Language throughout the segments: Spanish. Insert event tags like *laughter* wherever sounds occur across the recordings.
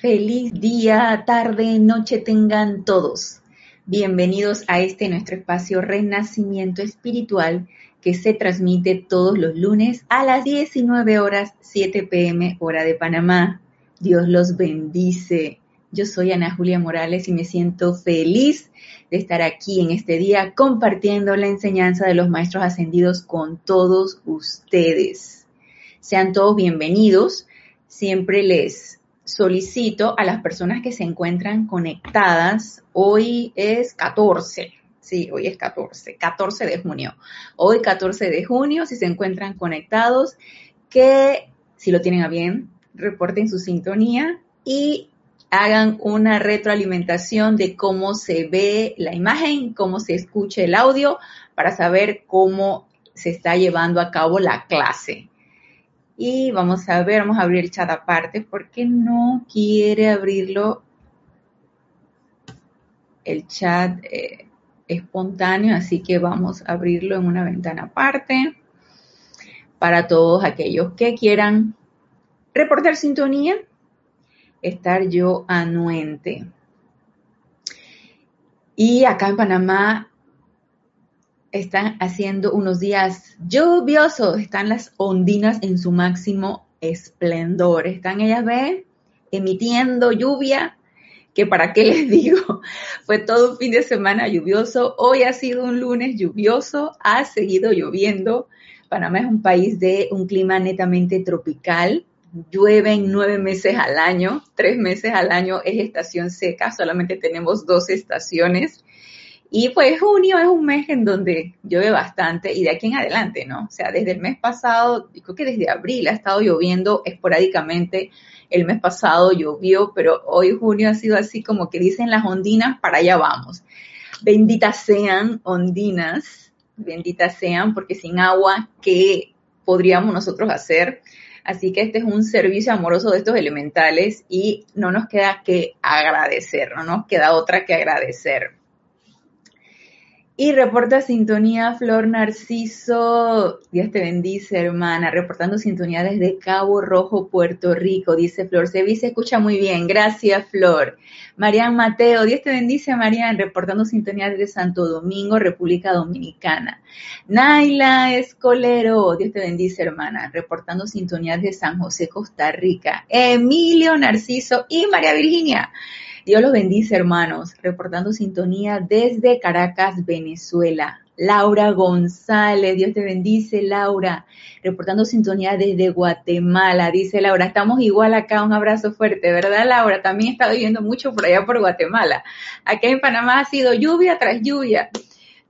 Feliz día, tarde, noche tengan todos. Bienvenidos a este nuestro espacio Renacimiento Espiritual que se transmite todos los lunes a las 19 horas 7 pm hora de Panamá. Dios los bendice. Yo soy Ana Julia Morales y me siento feliz de estar aquí en este día compartiendo la enseñanza de los maestros ascendidos con todos ustedes. Sean todos bienvenidos. Siempre les solicito a las personas que se encuentran conectadas. Hoy es 14. Sí, hoy es 14, 14 de junio. Hoy 14 de junio, si se encuentran conectados, que si lo tienen a bien, reporten su sintonía y hagan una retroalimentación de cómo se ve la imagen, cómo se escucha el audio, para saber cómo se está llevando a cabo la clase. Y vamos a ver, vamos a abrir el chat aparte porque no quiere abrirlo el chat eh, espontáneo, así que vamos a abrirlo en una ventana aparte para todos aquellos que quieran reportar sintonía estar yo anuente. Y acá en Panamá están haciendo unos días lluviosos, están las ondinas en su máximo esplendor. Están ellas, ven, emitiendo lluvia, que para qué *laughs* les digo, fue todo un fin de semana lluvioso, hoy ha sido un lunes lluvioso, ha seguido lloviendo. Panamá es un país de un clima netamente tropical, llueven nueve meses al año, tres meses al año es estación seca, solamente tenemos dos estaciones. Y pues junio es un mes en donde llueve bastante y de aquí en adelante, ¿no? O sea, desde el mes pasado, creo que desde abril ha estado lloviendo esporádicamente. El mes pasado llovió, pero hoy junio ha sido así como que dicen las ondinas, para allá vamos. Benditas sean ondinas, benditas sean, porque sin agua, ¿qué podríamos nosotros hacer? Así que este es un servicio amoroso de estos elementales y no nos queda que agradecer, no nos queda otra que agradecer. Y reporta sintonía Flor Narciso. Dios te bendice, hermana. Reportando sintonía desde Cabo Rojo, Puerto Rico. Dice Flor. Se se escucha muy bien. Gracias, Flor. Marian Mateo. Dios te bendice, Marian. Reportando sintonía desde Santo Domingo, República Dominicana. Naila Escolero. Dios te bendice, hermana. Reportando sintonía desde San José, Costa Rica. Emilio Narciso y María Virginia. Dios los bendice, hermanos. Reportando sintonía desde Caracas, Venezuela. Laura González, Dios te bendice, Laura. Reportando sintonía desde Guatemala, dice Laura. Estamos igual acá, un abrazo fuerte, ¿verdad, Laura? También he estado viendo mucho por allá por Guatemala. Acá en Panamá ha sido lluvia tras lluvia.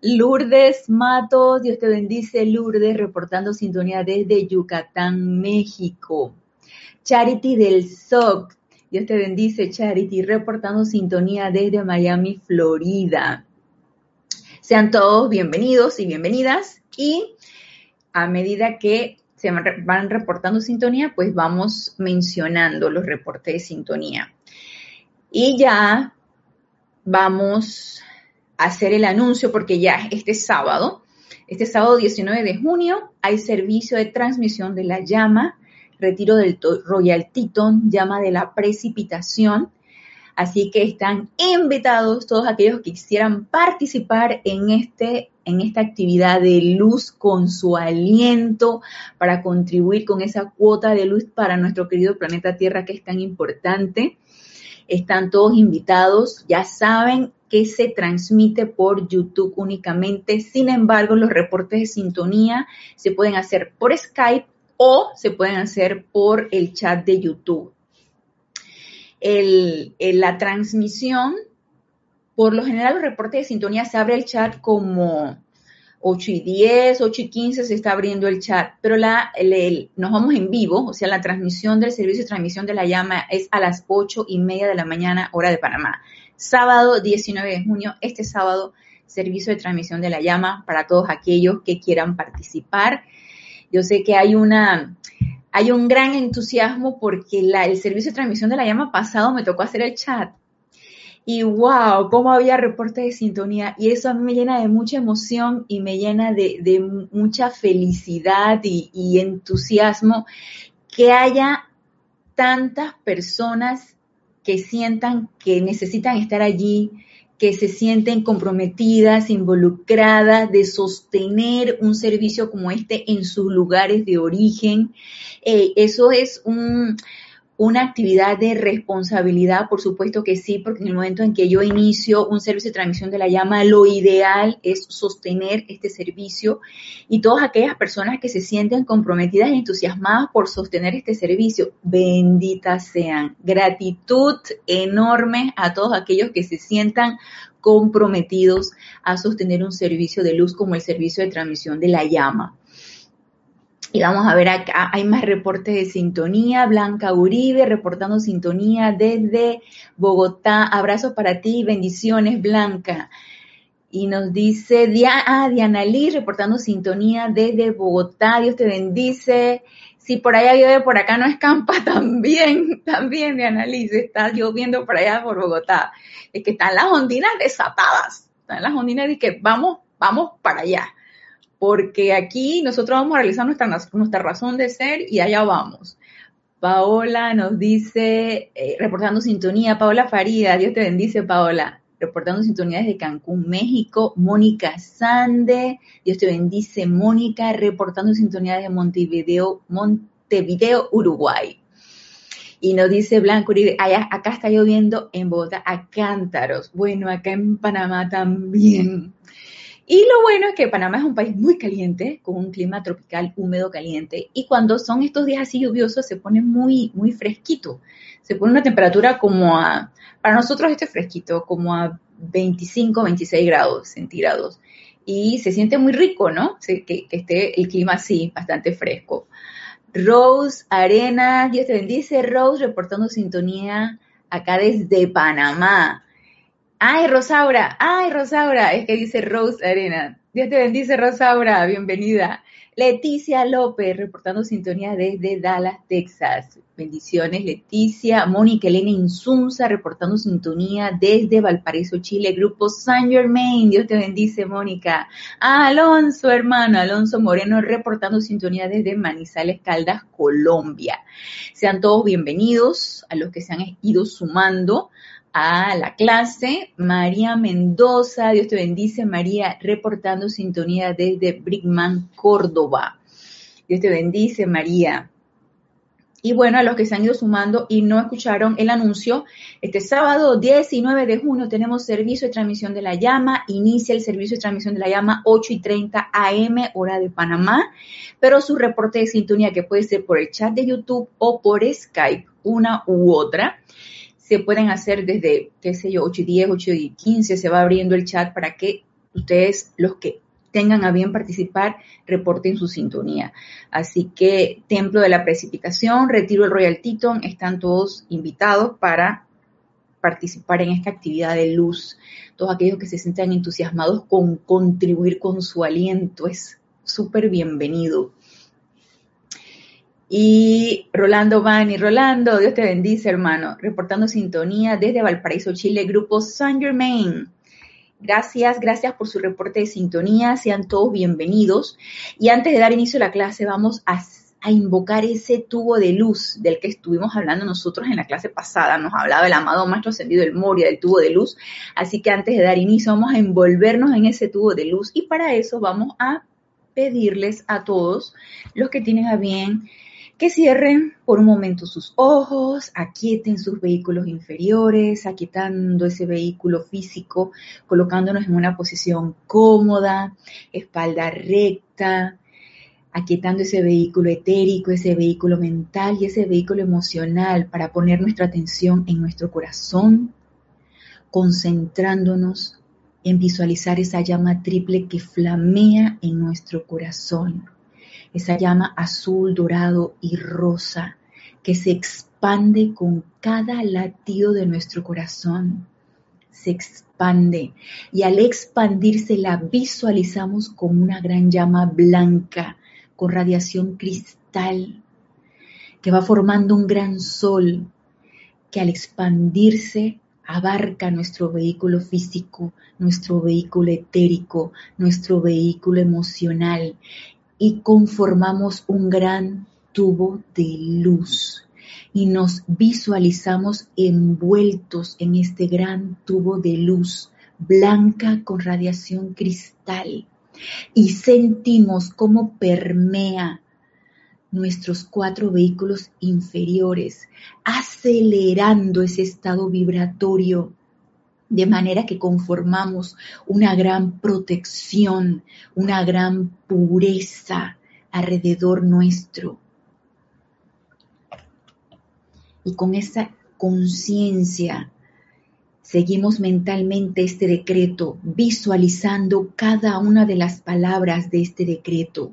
Lourdes Matos, Dios te bendice, Lourdes, reportando sintonía desde Yucatán, México. Charity del SOC, Dios te bendice, Charity, reportando sintonía desde Miami, Florida. Sean todos bienvenidos y bienvenidas y a medida que se van reportando sintonía, pues vamos mencionando los reportes de sintonía. Y ya vamos a hacer el anuncio porque ya este sábado, este sábado 19 de junio, hay servicio de transmisión de la llama retiro del Royal Teton, llama de la precipitación. Así que están invitados todos aquellos que quisieran participar en, este, en esta actividad de luz con su aliento para contribuir con esa cuota de luz para nuestro querido planeta Tierra que es tan importante. Están todos invitados, ya saben que se transmite por YouTube únicamente. Sin embargo, los reportes de sintonía se pueden hacer por Skype o se pueden hacer por el chat de YouTube. la transmisión, por lo general los reportes de sintonía se abre el chat como 8 y 10, 8 y 15 se está abriendo el chat, pero la, nos vamos en vivo, o sea, la transmisión del servicio de transmisión de la llama es a las 8 y media de la mañana, hora de Panamá. Sábado 19 de junio, este sábado, servicio de transmisión de la llama para todos aquellos que quieran participar. Yo sé que hay una, hay un gran entusiasmo porque el servicio de transmisión de la llama pasado me tocó hacer el chat. Y wow, cómo había reportes de sintonía. Y eso a mí me llena de mucha emoción y me llena de, mucha felicidad y entusiasmo que haya tantas personas que sientan que necesitan estar allí, que se sienten comprometidas, involucradas de sostener un servicio como este en sus lugares de origen. Eh, eso es un, una actividad de responsabilidad, por supuesto que sí, porque en el momento en que yo inicio un servicio de transmisión de la llama, lo ideal es sostener este servicio y todas aquellas personas que se sienten comprometidas y entusiasmadas por sostener este servicio, benditas sean. Gratitud enorme a todos aquellos que se sientan comprometidos a sostener un servicio de luz como el servicio de transmisión de la llama. Y vamos a ver acá, hay más reportes de sintonía. Blanca Uribe reportando sintonía desde Bogotá. Abrazos para ti, bendiciones, Blanca. Y nos dice ah, Diana Lee reportando sintonía desde Bogotá. Dios te bendice. Si por allá llueve, por acá no escampa, *laughs* también, también, Diana Lee, se está lloviendo por allá por Bogotá. Es que están las ondinas desatadas. Están las ondinas y que vamos, vamos para allá porque aquí nosotros vamos a realizar nuestra, nuestra razón de ser y allá vamos. Paola nos dice, eh, reportando sintonía, Paola Farida, Dios te bendice, Paola, reportando sintonía desde Cancún, México, Mónica Sande, Dios te bendice, Mónica, reportando sintonía desde Montevideo, Montevideo, Uruguay. Y nos dice Blanco acá está lloviendo en Bogotá a cántaros. Bueno, acá en Panamá también. Y lo bueno es que Panamá es un país muy caliente, con un clima tropical húmedo caliente, y cuando son estos días así lluviosos se pone muy, muy fresquito. Se pone una temperatura como a, para nosotros este fresquito, como a 25, 26 grados centígrados. Y se siente muy rico, ¿no? Que, que esté el clima así, bastante fresco. Rose Arena, Dios te bendice, Rose, reportando sintonía acá desde Panamá. Ay, Rosaura, ay, Rosaura, es que dice Rose Arena. Dios te bendice, Rosaura, bienvenida. Leticia López, reportando sintonía desde Dallas, Texas. Bendiciones, Leticia. Mónica Elena Insunza, reportando sintonía desde Valparaíso, Chile. Grupo Saint Germain, Dios te bendice, Mónica. Alonso, hermano, Alonso Moreno, reportando sintonía desde Manizales, Caldas, Colombia. Sean todos bienvenidos a los que se han ido sumando a la clase. María Mendoza, Dios te bendice, María, reportando sintonía desde Brickman, Córdoba. Dios te bendice, María. Y bueno, a los que se han ido sumando y no escucharon el anuncio, este sábado 19 de junio tenemos servicio de transmisión de la llama. Inicia el servicio de transmisión de la llama 8 y 30 AM, hora de Panamá. Pero su reporte de sintonía, que puede ser por el chat de YouTube o por Skype, una u otra, se pueden hacer desde, qué sé yo, 8 y 10, 8 y 15, se va abriendo el chat para que ustedes, los que tengan a bien participar, reporten su sintonía. Así que Templo de la Precipitación, Retiro el Royal Teton, están todos invitados para participar en esta actividad de luz. Todos aquellos que se sientan entusiasmados con contribuir con su aliento, es súper bienvenido. Y Rolando Bani, Rolando, Dios te bendice, hermano. Reportando sintonía desde Valparaíso, Chile, Grupo Saint Germain. Gracias, gracias por su reporte de sintonía. Sean todos bienvenidos. Y antes de dar inicio a la clase, vamos a, invocar ese tubo de luz del que estuvimos hablando nosotros en la clase pasada. Nos hablaba el amado Maestro Ascendido del Moria, del tubo de luz. Así que antes de dar inicio, vamos a envolvernos en ese tubo de luz. Y para eso vamos a pedirles a todos los que tienen a bien que cierren por un momento sus ojos, aquieten sus vehículos inferiores, aquietando ese vehículo físico, colocándonos en una posición cómoda, espalda recta, aquietando ese vehículo etérico, ese vehículo mental y ese vehículo emocional para poner nuestra atención en nuestro corazón, concentrándonos en visualizar esa llama triple que flamea en nuestro corazón esa llama azul, dorado y rosa que se expande con cada latido de nuestro corazón. Se expande y al expandirse la visualizamos como una gran llama blanca con radiación cristal que va formando un gran sol que al expandirse abarca nuestro vehículo físico, nuestro vehículo etérico, nuestro vehículo emocional y conformamos un gran tubo de luz. Y nos visualizamos envueltos en este gran tubo de luz blanca con radiación cristal. Y sentimos cómo permea nuestros cuatro vehículos inferiores, acelerando ese estado vibratorio, de manera que conformamos una gran protección, una gran pureza alrededor nuestro. Y con esa conciencia seguimos mentalmente este decreto, visualizando cada una de las palabras de este decreto.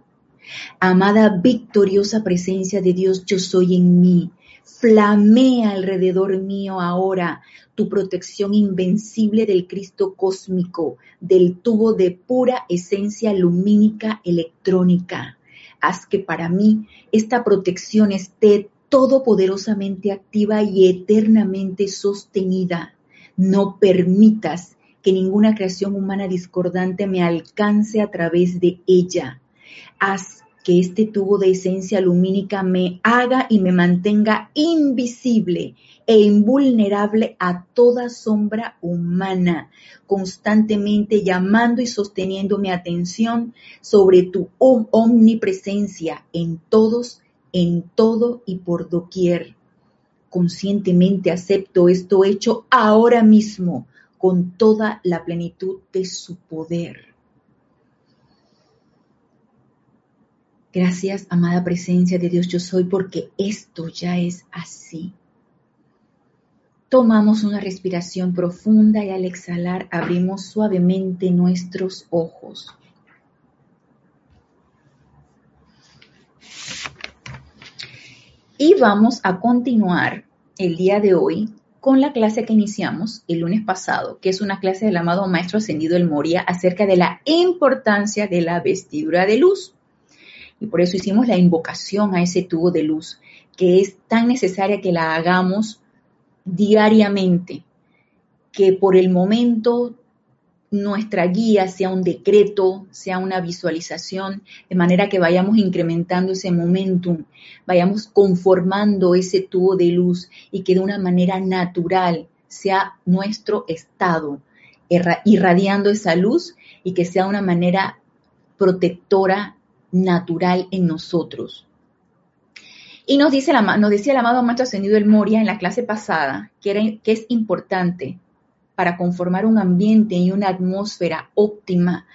Amada victoriosa presencia de Dios, yo soy en mí. Flamea alrededor mío ahora tu protección invencible del Cristo cósmico, del tubo de pura esencia lumínica electrónica. Haz que para mí esta protección esté todopoderosamente activa y eternamente sostenida. No permitas que ninguna creación humana discordante me alcance a través de ella haz que este tubo de esencia lumínica me haga y me mantenga invisible e invulnerable a toda sombra humana, constantemente llamando y sosteniendo mi atención sobre tu omnipresencia en todos, en todo y por doquier. Conscientemente acepto esto hecho ahora mismo con toda la plenitud de su poder. Gracias, amada presencia de Dios yo soy, porque esto ya es así. Tomamos una respiración profunda y al exhalar abrimos suavemente nuestros ojos. Y vamos a continuar el día de hoy con la clase que iniciamos el lunes pasado, que es una clase del amado Maestro Ascendido El Moria acerca de la importancia de la vestidura de luz. Y por eso hicimos la invocación a ese tubo de luz, que es tan necesaria que la hagamos diariamente, que por el momento nuestra guía sea un decreto, sea una visualización, de manera que vayamos incrementando ese momentum, vayamos conformando ese tubo de luz y que de una manera natural sea nuestro estado, irradiando esa luz y que sea una manera protectora natural en nosotros. Y nos, dice la, nos decía el amado Maestro Ascendido el Moria en la clase pasada que, que es importante para conformar un ambiente y una atmósfera óptima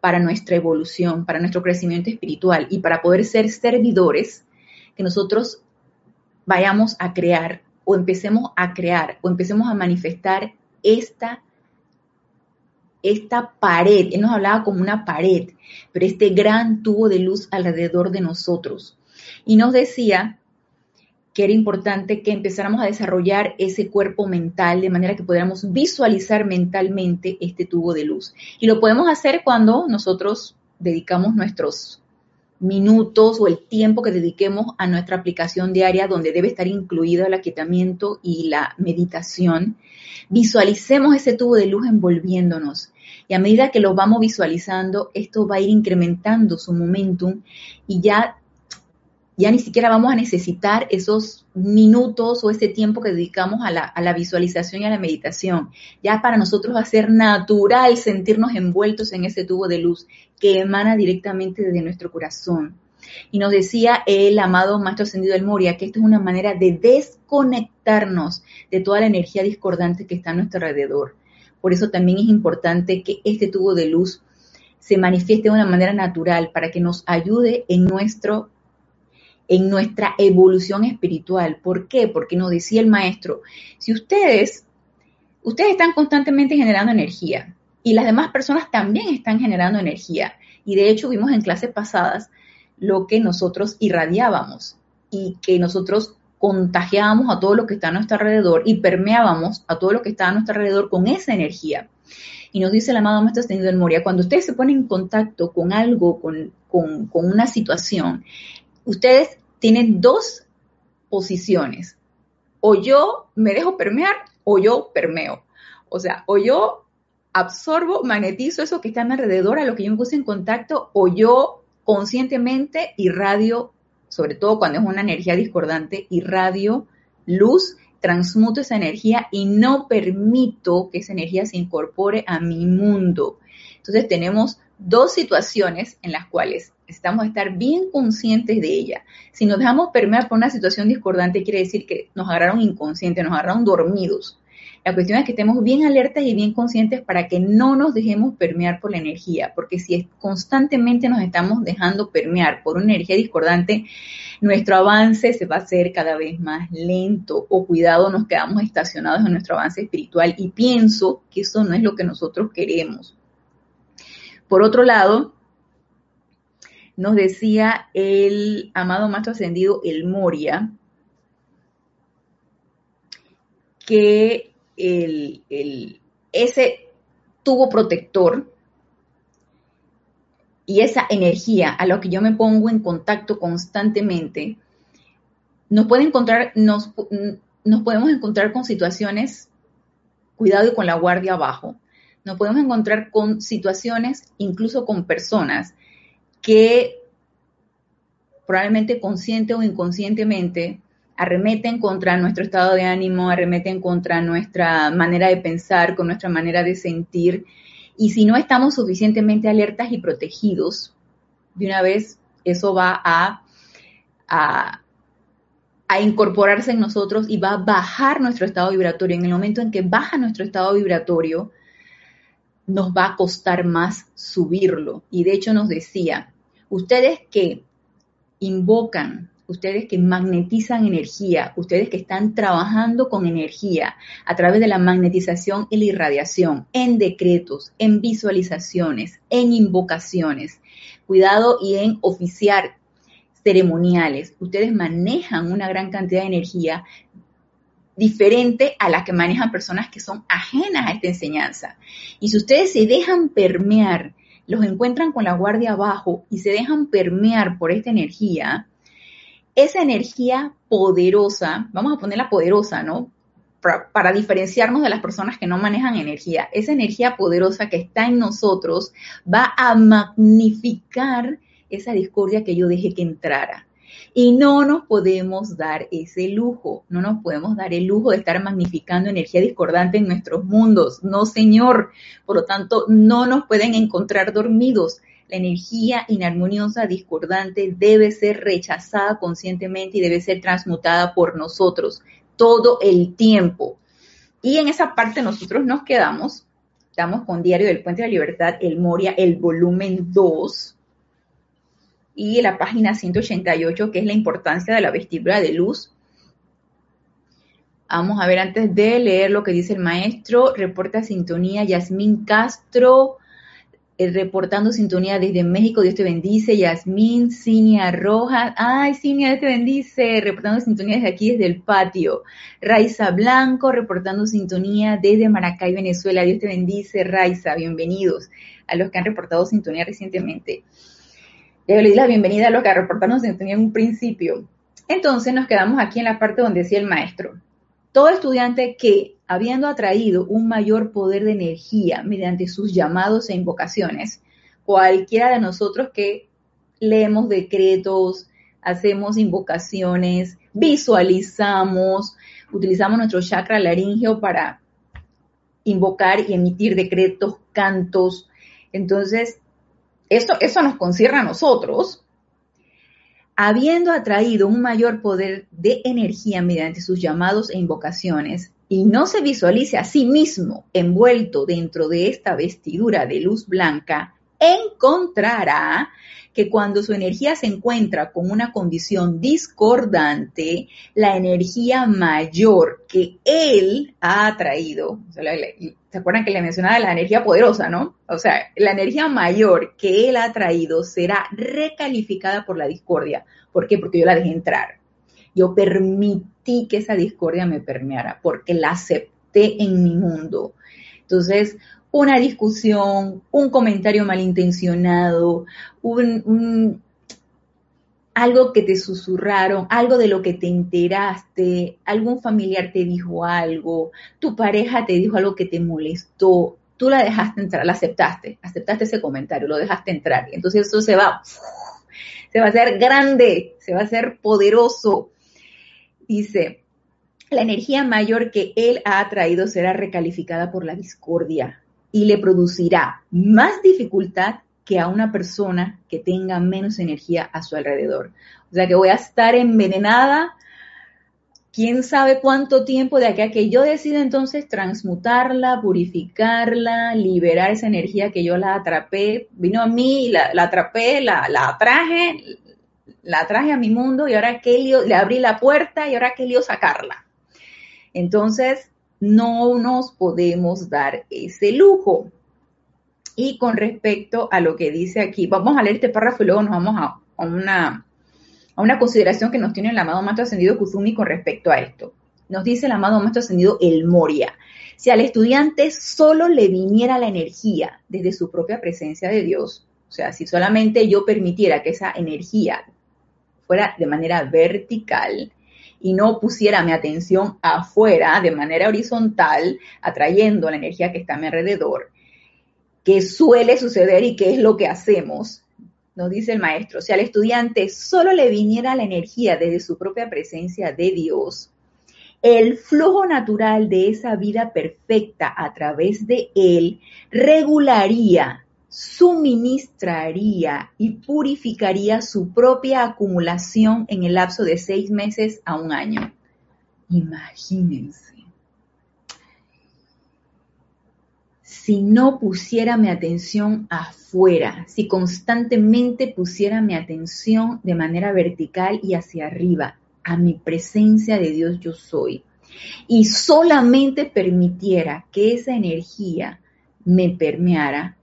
para nuestra evolución, para nuestro crecimiento espiritual y para poder ser servidores, que nosotros vayamos a crear o empecemos a crear o empecemos a manifestar esta esta pared, él nos hablaba como una pared, pero este gran tubo de luz alrededor de nosotros. Y nos decía que era importante que empezáramos a desarrollar ese cuerpo mental de manera que pudiéramos visualizar mentalmente este tubo de luz. Y lo podemos hacer cuando nosotros dedicamos nuestros minutos o el tiempo que dediquemos a nuestra aplicación diaria donde debe estar incluido el aquietamiento y la meditación, visualicemos ese tubo de luz envolviéndonos. Y a medida que lo vamos visualizando, esto va a ir incrementando su momentum y ya, ya ni siquiera vamos a necesitar esos minutos o ese tiempo que dedicamos a la, a la visualización y a la meditación. Ya para nosotros va a ser natural sentirnos envueltos en ese tubo de luz que emana directamente desde nuestro corazón. Y nos decía el amado Maestro Ascendido del Moria que esto es una manera de desconectarnos de toda la energía discordante que está a nuestro alrededor. Por eso también es importante que este tubo de luz se manifieste de una manera natural para que nos ayude en nuestro en nuestra evolución espiritual. ¿Por qué? Porque nos decía el maestro, si ustedes ustedes están constantemente generando energía y las demás personas también están generando energía y de hecho vimos en clases pasadas lo que nosotros irradiábamos y que nosotros contagiábamos a todo lo que está a nuestro alrededor y permeábamos a todo lo que está a nuestro alrededor con esa energía. Y nos dice el amado Maestro Ascendido del Moria, cuando ustedes se ponen en contacto con algo, con, con una situación, ustedes tienen dos posiciones. O yo me dejo permear o yo permeo. O sea, o yo absorbo, magnetizo eso que está a mi alrededor, a lo que yo me puse en contacto, o yo conscientemente irradio sobre todo cuando es una energía discordante, irradio luz, transmuto esa energía y no permito que esa energía se incorpore a mi mundo. Entonces tenemos dos situaciones en las cuales estamos a estar bien conscientes de ella. Si nos dejamos permear por una situación discordante, quiere decir que nos agarraron inconscientes, nos agarraron dormidos. La cuestión es que estemos bien alertas y bien conscientes para que no nos dejemos permear por la energía, porque si constantemente nos estamos dejando permear por una energía discordante, nuestro avance se va a hacer cada vez más lento o cuidado, nos quedamos estacionados en nuestro avance espiritual y pienso que eso no es lo que nosotros queremos. Por otro lado, nos decía el amado Maestro Ascendido, el Moria, que el, ese tubo protector y esa energía a la que yo me pongo en contacto constantemente, nos puede encontrar, nos, nos podemos encontrar con situaciones, cuidado y con la guardia abajo, nos podemos encontrar con situaciones, incluso con personas que probablemente consciente o inconscientemente arremeten contra nuestro estado de ánimo, arremeten contra nuestra manera de pensar, con nuestra manera de sentir. Y si no estamos suficientemente alertas y protegidos, de una vez eso va a, a, incorporarse en nosotros y va a bajar nuestro estado vibratorio. En el momento en que baja nuestro estado vibratorio, nos va a costar más subirlo. Y de hecho nos decía, ustedes que invocan ustedes que magnetizan energía, ustedes que están trabajando con energía a través de la magnetización y la irradiación, en decretos, en visualizaciones, en invocaciones, cuidado y en oficiar ceremoniales. Ustedes manejan una gran cantidad de energía diferente a la que manejan personas que son ajenas a esta enseñanza. Y si ustedes se dejan permear, los encuentran con la guardia abajo y se dejan permear por esta energía, esa energía poderosa, vamos a ponerla poderosa, ¿no? Para, diferenciarnos de las personas que no manejan energía, esa energía poderosa que está en nosotros va a magnificar esa discordia que yo dejé que entrara. Y no nos podemos dar ese lujo, no nos podemos dar el lujo de estar magnificando energía discordante en nuestros mundos. No, señor. Por lo tanto, no nos pueden encontrar dormidos. La energía inarmoniosa, discordante, debe ser rechazada conscientemente y debe ser transmutada por nosotros todo el tiempo. Y en esa parte nosotros nos quedamos, estamos con Diario del Puente de la Libertad, el Moria, el volumen 2, y la página 188, que es la importancia de la vestidura de luz. Vamos a ver antes de leer lo que dice el maestro. Reporta sintonía Yasmín Castro. Eh, reportando sintonía desde México, Dios te bendice, Yasmín, Cinia Rojas, ay Cinia, Dios te bendice, reportando sintonía desde aquí, desde el patio, Raiza Blanco, reportando sintonía desde Maracay, Venezuela, Dios te bendice, Raiza, bienvenidos a los que han reportado sintonía recientemente. Ya le di la bienvenida a los que reportaron sintonía en un principio. Entonces nos quedamos aquí en la parte donde decía el maestro, todo estudiante que habiendo atraído un mayor poder de energía mediante sus llamados e invocaciones, cualquiera de nosotros que leemos decretos, hacemos invocaciones, visualizamos, utilizamos nuestro chakra laringeo para invocar y emitir decretos, cantos. Entonces, eso, eso nos concierne a nosotros, habiendo atraído un mayor poder de energía mediante sus llamados e invocaciones, y no se visualice a sí mismo envuelto dentro de esta vestidura de luz blanca, encontrará que cuando su energía se encuentra con una condición discordante, la energía mayor que él ha atraído, ¿se acuerdan que le mencionaba la energía poderosa, no? O sea, la energía mayor que él ha atraído será recalificada por la discordia. ¿Por qué? Porque yo la dejé entrar. Yo permití que esa discordia me permeara porque la acepté en mi mundo. Entonces, una discusión, un comentario malintencionado, un, algo que te susurraron, algo de lo que te enteraste, algún familiar te dijo algo, tu pareja te dijo algo que te molestó, tú la dejaste entrar, la aceptaste, aceptaste ese comentario, lo dejaste entrar. Entonces eso se va se va a hacer grande, se va a hacer poderoso. Dice, la energía mayor que él ha atraído será recalificada por la discordia y le producirá más dificultad que a una persona que tenga menos energía a su alrededor. O sea que voy a estar envenenada quién sabe cuánto tiempo de aquí a que yo decida entonces transmutarla, purificarla, liberar esa energía que yo la atrapé, vino a mí, la, la atrapé, la, la atraje, la traje a mi mundo y ahora qué lío, le abrí la puerta y ahora qué lío sacarla. Entonces, no nos podemos dar ese lujo. Y con respecto a lo que dice aquí, vamos a leer este párrafo y luego nos vamos a, una a una consideración que nos tiene el amado Maestro Ascendido Kuzumi con respecto a esto. Nos dice el amado Maestro Ascendido El Moria. Si al estudiante solo le viniera la energía desde su propia presencia de Dios, o sea, si solamente yo permitiera que esa energía fuera de manera vertical y no pusiera mi atención afuera de manera horizontal, atrayendo la energía que está a mi alrededor, que suele suceder y qué es lo que hacemos, nos dice el maestro, si al estudiante solo le viniera la energía desde su propia presencia de Dios, el flujo natural de esa vida perfecta a través de él regularía, suministraría y purificaría su propia acumulación en el lapso de seis meses a un año. Imagínense. Si no pusiera mi atención afuera, si constantemente pusiera mi atención de manera vertical y hacia arriba, a mi presencia de Dios yo soy, y solamente permitiera que esa energía me permeara,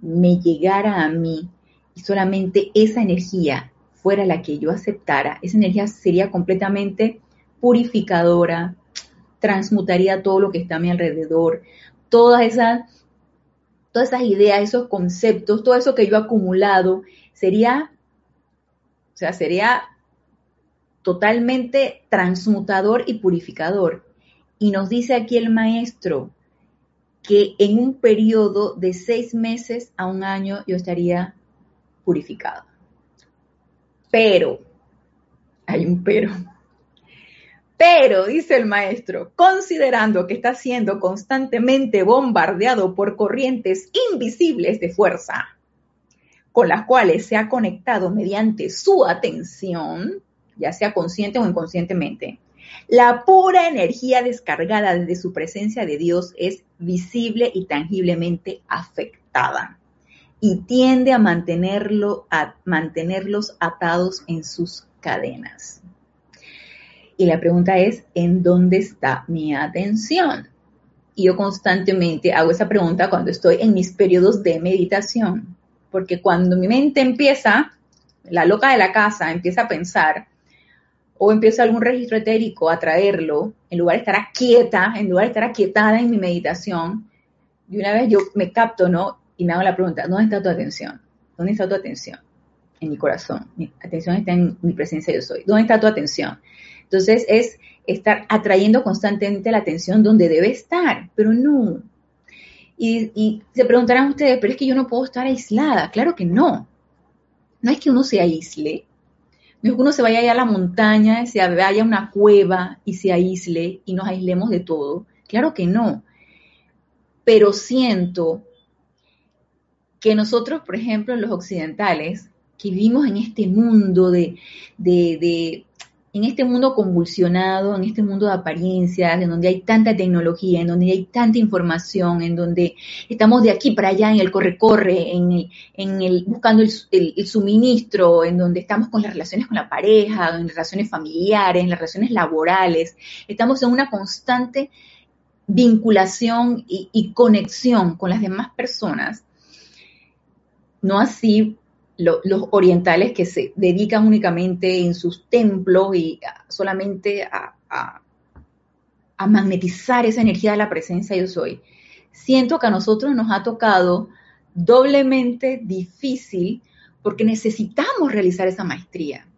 me llegara a mí, y solamente esa energía fuera la que yo aceptara, esa energía sería completamente purificadora, transmutaría todo lo que está a mi alrededor, todas esas todas esas ideas, esos conceptos, todo eso que yo he acumulado, sería, o sea, sería totalmente transmutador y purificador. Y nos dice aquí el maestro que en un periodo de seis meses a un año yo estaría purificado. Pero, hay un pero, pero, dice el maestro, considerando que está siendo constantemente bombardeado por corrientes invisibles de fuerza, con las cuales se ha conectado mediante su atención, ya sea consciente o inconscientemente, la pura energía descargada desde su presencia de Dios es visible y tangiblemente afectada y tiende a, a mantenerlos atados en sus cadenas. Y la pregunta es, ¿en dónde está mi atención? Y yo constantemente hago esa pregunta cuando estoy en mis periodos de meditación, porque cuando mi mente empieza, la loca de la casa empieza a pensar, o empieza algún registro etérico a traerlo, en lugar de estar quieta, en lugar de estar aquietada en mi meditación, y una vez yo me capto, ¿no? Y me hago la pregunta, ¿dónde está tu atención? ¿Dónde está tu atención? En mi corazón. Mi atención está en mi presencia yo soy. ¿Dónde está tu atención? Entonces es estar atrayendo constantemente la atención donde debe estar, pero no. Y, se preguntarán ustedes, pero es que yo no puedo estar aislada. Claro que no. No es que uno se aísle, no es que uno se vaya allá a la montaña, se vaya a una cueva y se aísle y nos aislemos de todo. Claro que no. Pero siento que nosotros, por ejemplo, los occidentales, que vivimos en este mundo de, de en este mundo convulsionado, en este mundo de apariencias, en donde hay tanta tecnología, en donde hay tanta información, en donde estamos de aquí para allá en el corre-corre, en el, buscando el, suministro, en donde estamos con las relaciones con la pareja, en las relaciones familiares, en las relaciones laborales, estamos en una constante vinculación y conexión con las demás personas. No así los orientales que se dedican únicamente en sus templos y solamente a, magnetizar esa energía de la presencia yo soy. Siento que a nosotros nos ha tocado doblemente difícil porque necesitamos realizar esa maestría.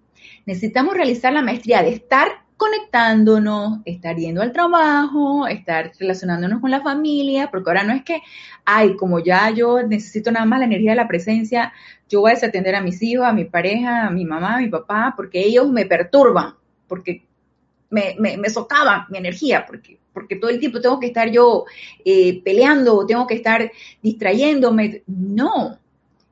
Necesitamos realizar la maestría de estar conectándonos, estar yendo al trabajo, estar relacionándonos con la familia, porque ahora no es que, ay, como ya yo necesito nada más la energía de la presencia, yo voy a desatender a mis hijos, a mi pareja, a mi mamá, a mi papá, porque ellos me perturban, porque me, me, me socavan mi energía, porque, porque todo el tiempo tengo que estar yo eh, peleando, tengo que estar distrayéndome. No,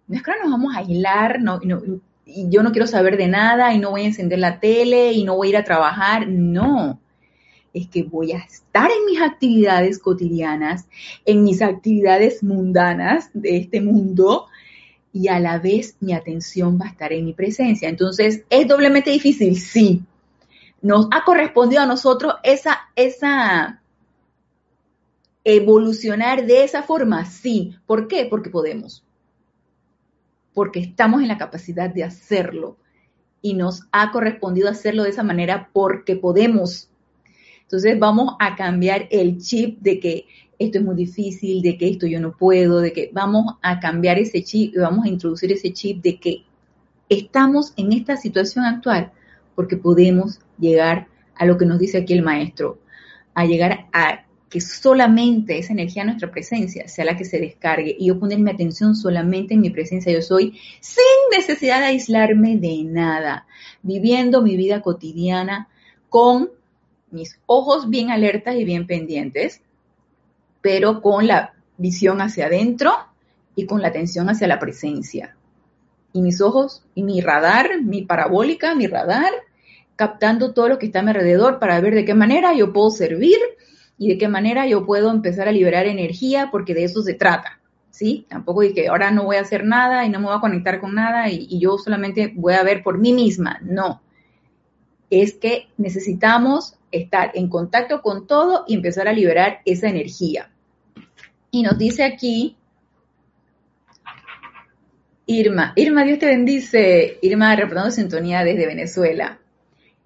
no es que nos vamos a aislar, no, no y yo no quiero saber de nada y no voy a encender la tele y no voy a ir a trabajar. No, es que voy a estar en mis actividades cotidianas, en mis actividades mundanas de este mundo y a la vez mi atención va a estar en mi presencia. Entonces, ¿es doblemente difícil? Sí. Nos ha correspondido a nosotros esa, esa evolucionar de esa forma, sí. ¿Por qué? Porque podemos porque estamos en la capacidad de hacerlo y nos ha correspondido hacerlo de esa manera porque podemos. Entonces vamos a cambiar el chip de que esto es muy difícil, de que esto yo no puedo, de que vamos a cambiar ese chip y vamos a introducir ese chip de que estamos en esta situación actual porque podemos llegar a lo que nos dice aquí el maestro, a llegar a que solamente esa energía, nuestra presencia, sea la que se descargue y yo poner mi atención solamente en mi presencia yo soy, sin necesidad de aislarme de nada, viviendo mi vida cotidiana con mis ojos bien alertas y bien pendientes, pero con la visión hacia adentro y con la atención hacia la presencia. Y mis ojos y mi radar, mi parabólica, mi radar, captando todo lo que está a mi alrededor para ver de qué manera yo puedo servir y de qué manera yo puedo empezar a liberar energía, porque de eso se trata, ¿sí? Tampoco que ahora no voy a hacer nada y no me voy a conectar con nada y, y yo solamente voy a ver por mí misma, no. Es que necesitamos estar en contacto con todo y empezar a liberar esa energía. Y nos dice aquí Irma, Irma, Dios te bendice. Irma, reportando sintonía desde Venezuela.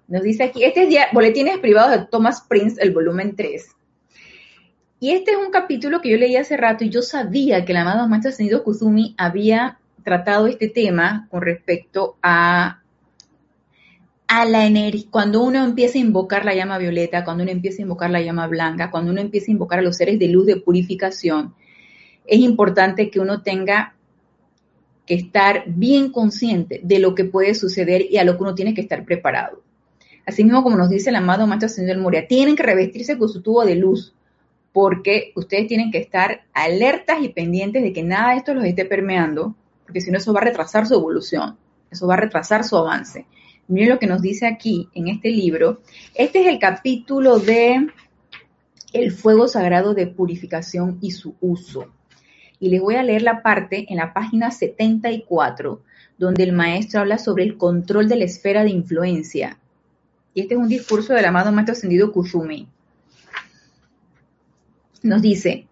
Nos dice aquí, este es día, Boletines Privados de Thomas Prince, el volumen 3. Y este es un capítulo que yo leí hace rato y yo sabía que el amado Maestro Ascendido Kuzumi había tratado este tema con respecto a, a la energía. Cuando uno empieza a invocar la llama violeta, cuando uno empieza a invocar la llama blanca, cuando uno empieza a invocar a los seres de luz de purificación, es importante que uno tenga que estar bien consciente de lo que puede suceder y a lo que uno tiene que estar preparado. Así mismo como nos dice el amado Maestro del Moria, tienen que revestirse con su tubo de luz, porque ustedes tienen que estar alertas y pendientes de que nada de esto los esté permeando, porque si no eso va a retrasar su evolución, eso va a retrasar su avance. Miren lo que nos dice aquí en este libro. Este es el capítulo de el fuego sagrado de purificación y su uso. Y les voy a leer la parte en la página 74, donde el maestro habla sobre el control de la esfera de influencia. Y este es un discurso del amado maestro ascendido Kusumi nos dice,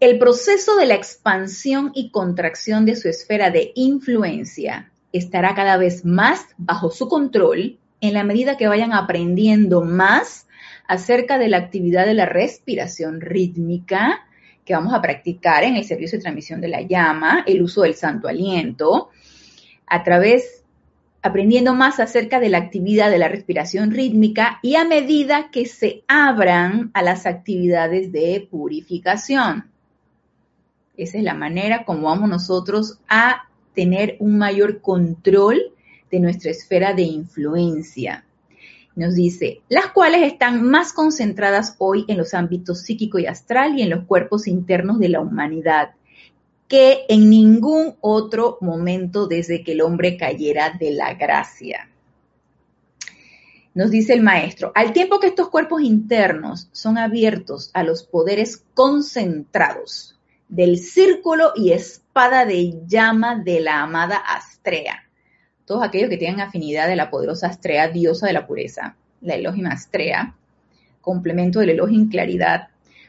el proceso de la expansión y contracción de su esfera de influencia estará cada vez más bajo su control en la medida que vayan aprendiendo más acerca de la actividad de la respiración rítmica que vamos a practicar en el servicio de transmisión de la llama, el uso del santo aliento, a través aprendiendo más acerca de la actividad de la respiración rítmica y a medida que se abran a las actividades de purificación. Esa es la manera como vamos nosotros a tener un mayor control de nuestra esfera de influencia. Nos dice, las cuales están más concentradas hoy en los ámbitos psíquico y astral y en los cuerpos internos de la humanidad que en ningún otro momento desde que el hombre cayera de la gracia. Nos dice el maestro, al tiempo que estos cuerpos internos son abiertos a los poderes concentrados del círculo y espada de llama de la amada Astrea, todos aquellos que tienen afinidad de la poderosa Astrea, diosa de la pureza, la Elohim Astrea, complemento del Elohim Claridad,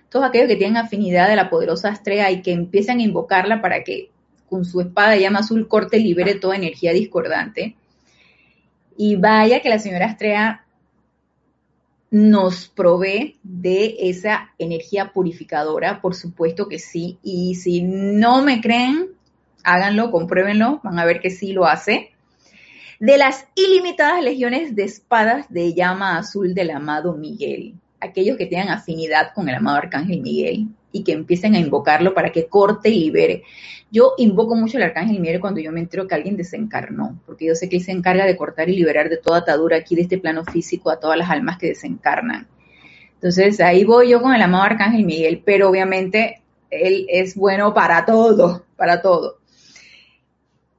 todos aquellos que tienen afinidad de la poderosa Astrea y que empiezan a invocarla para que con su espada de llama azul corte libere toda energía discordante. Y vaya que la señora Astrea nos provee de esa energía purificadora, por supuesto que sí. Y si no me creen, háganlo, compruébenlo, van a ver que sí lo hace. de las ilimitadas legiones de espadas de llama azul del amado Miguel, aquellos que tengan afinidad con el amado Arcángel Miguel y que empiecen a invocarlo para que corte y libere. Yo invoco mucho al Arcángel Miguel cuando yo me entero que alguien desencarnó, porque yo sé que él se encarga de cortar y liberar de toda atadura aquí de este plano físico a todas las almas que desencarnan. Entonces ahí voy yo con el amado Arcángel Miguel, pero obviamente él es bueno para todo, para todo.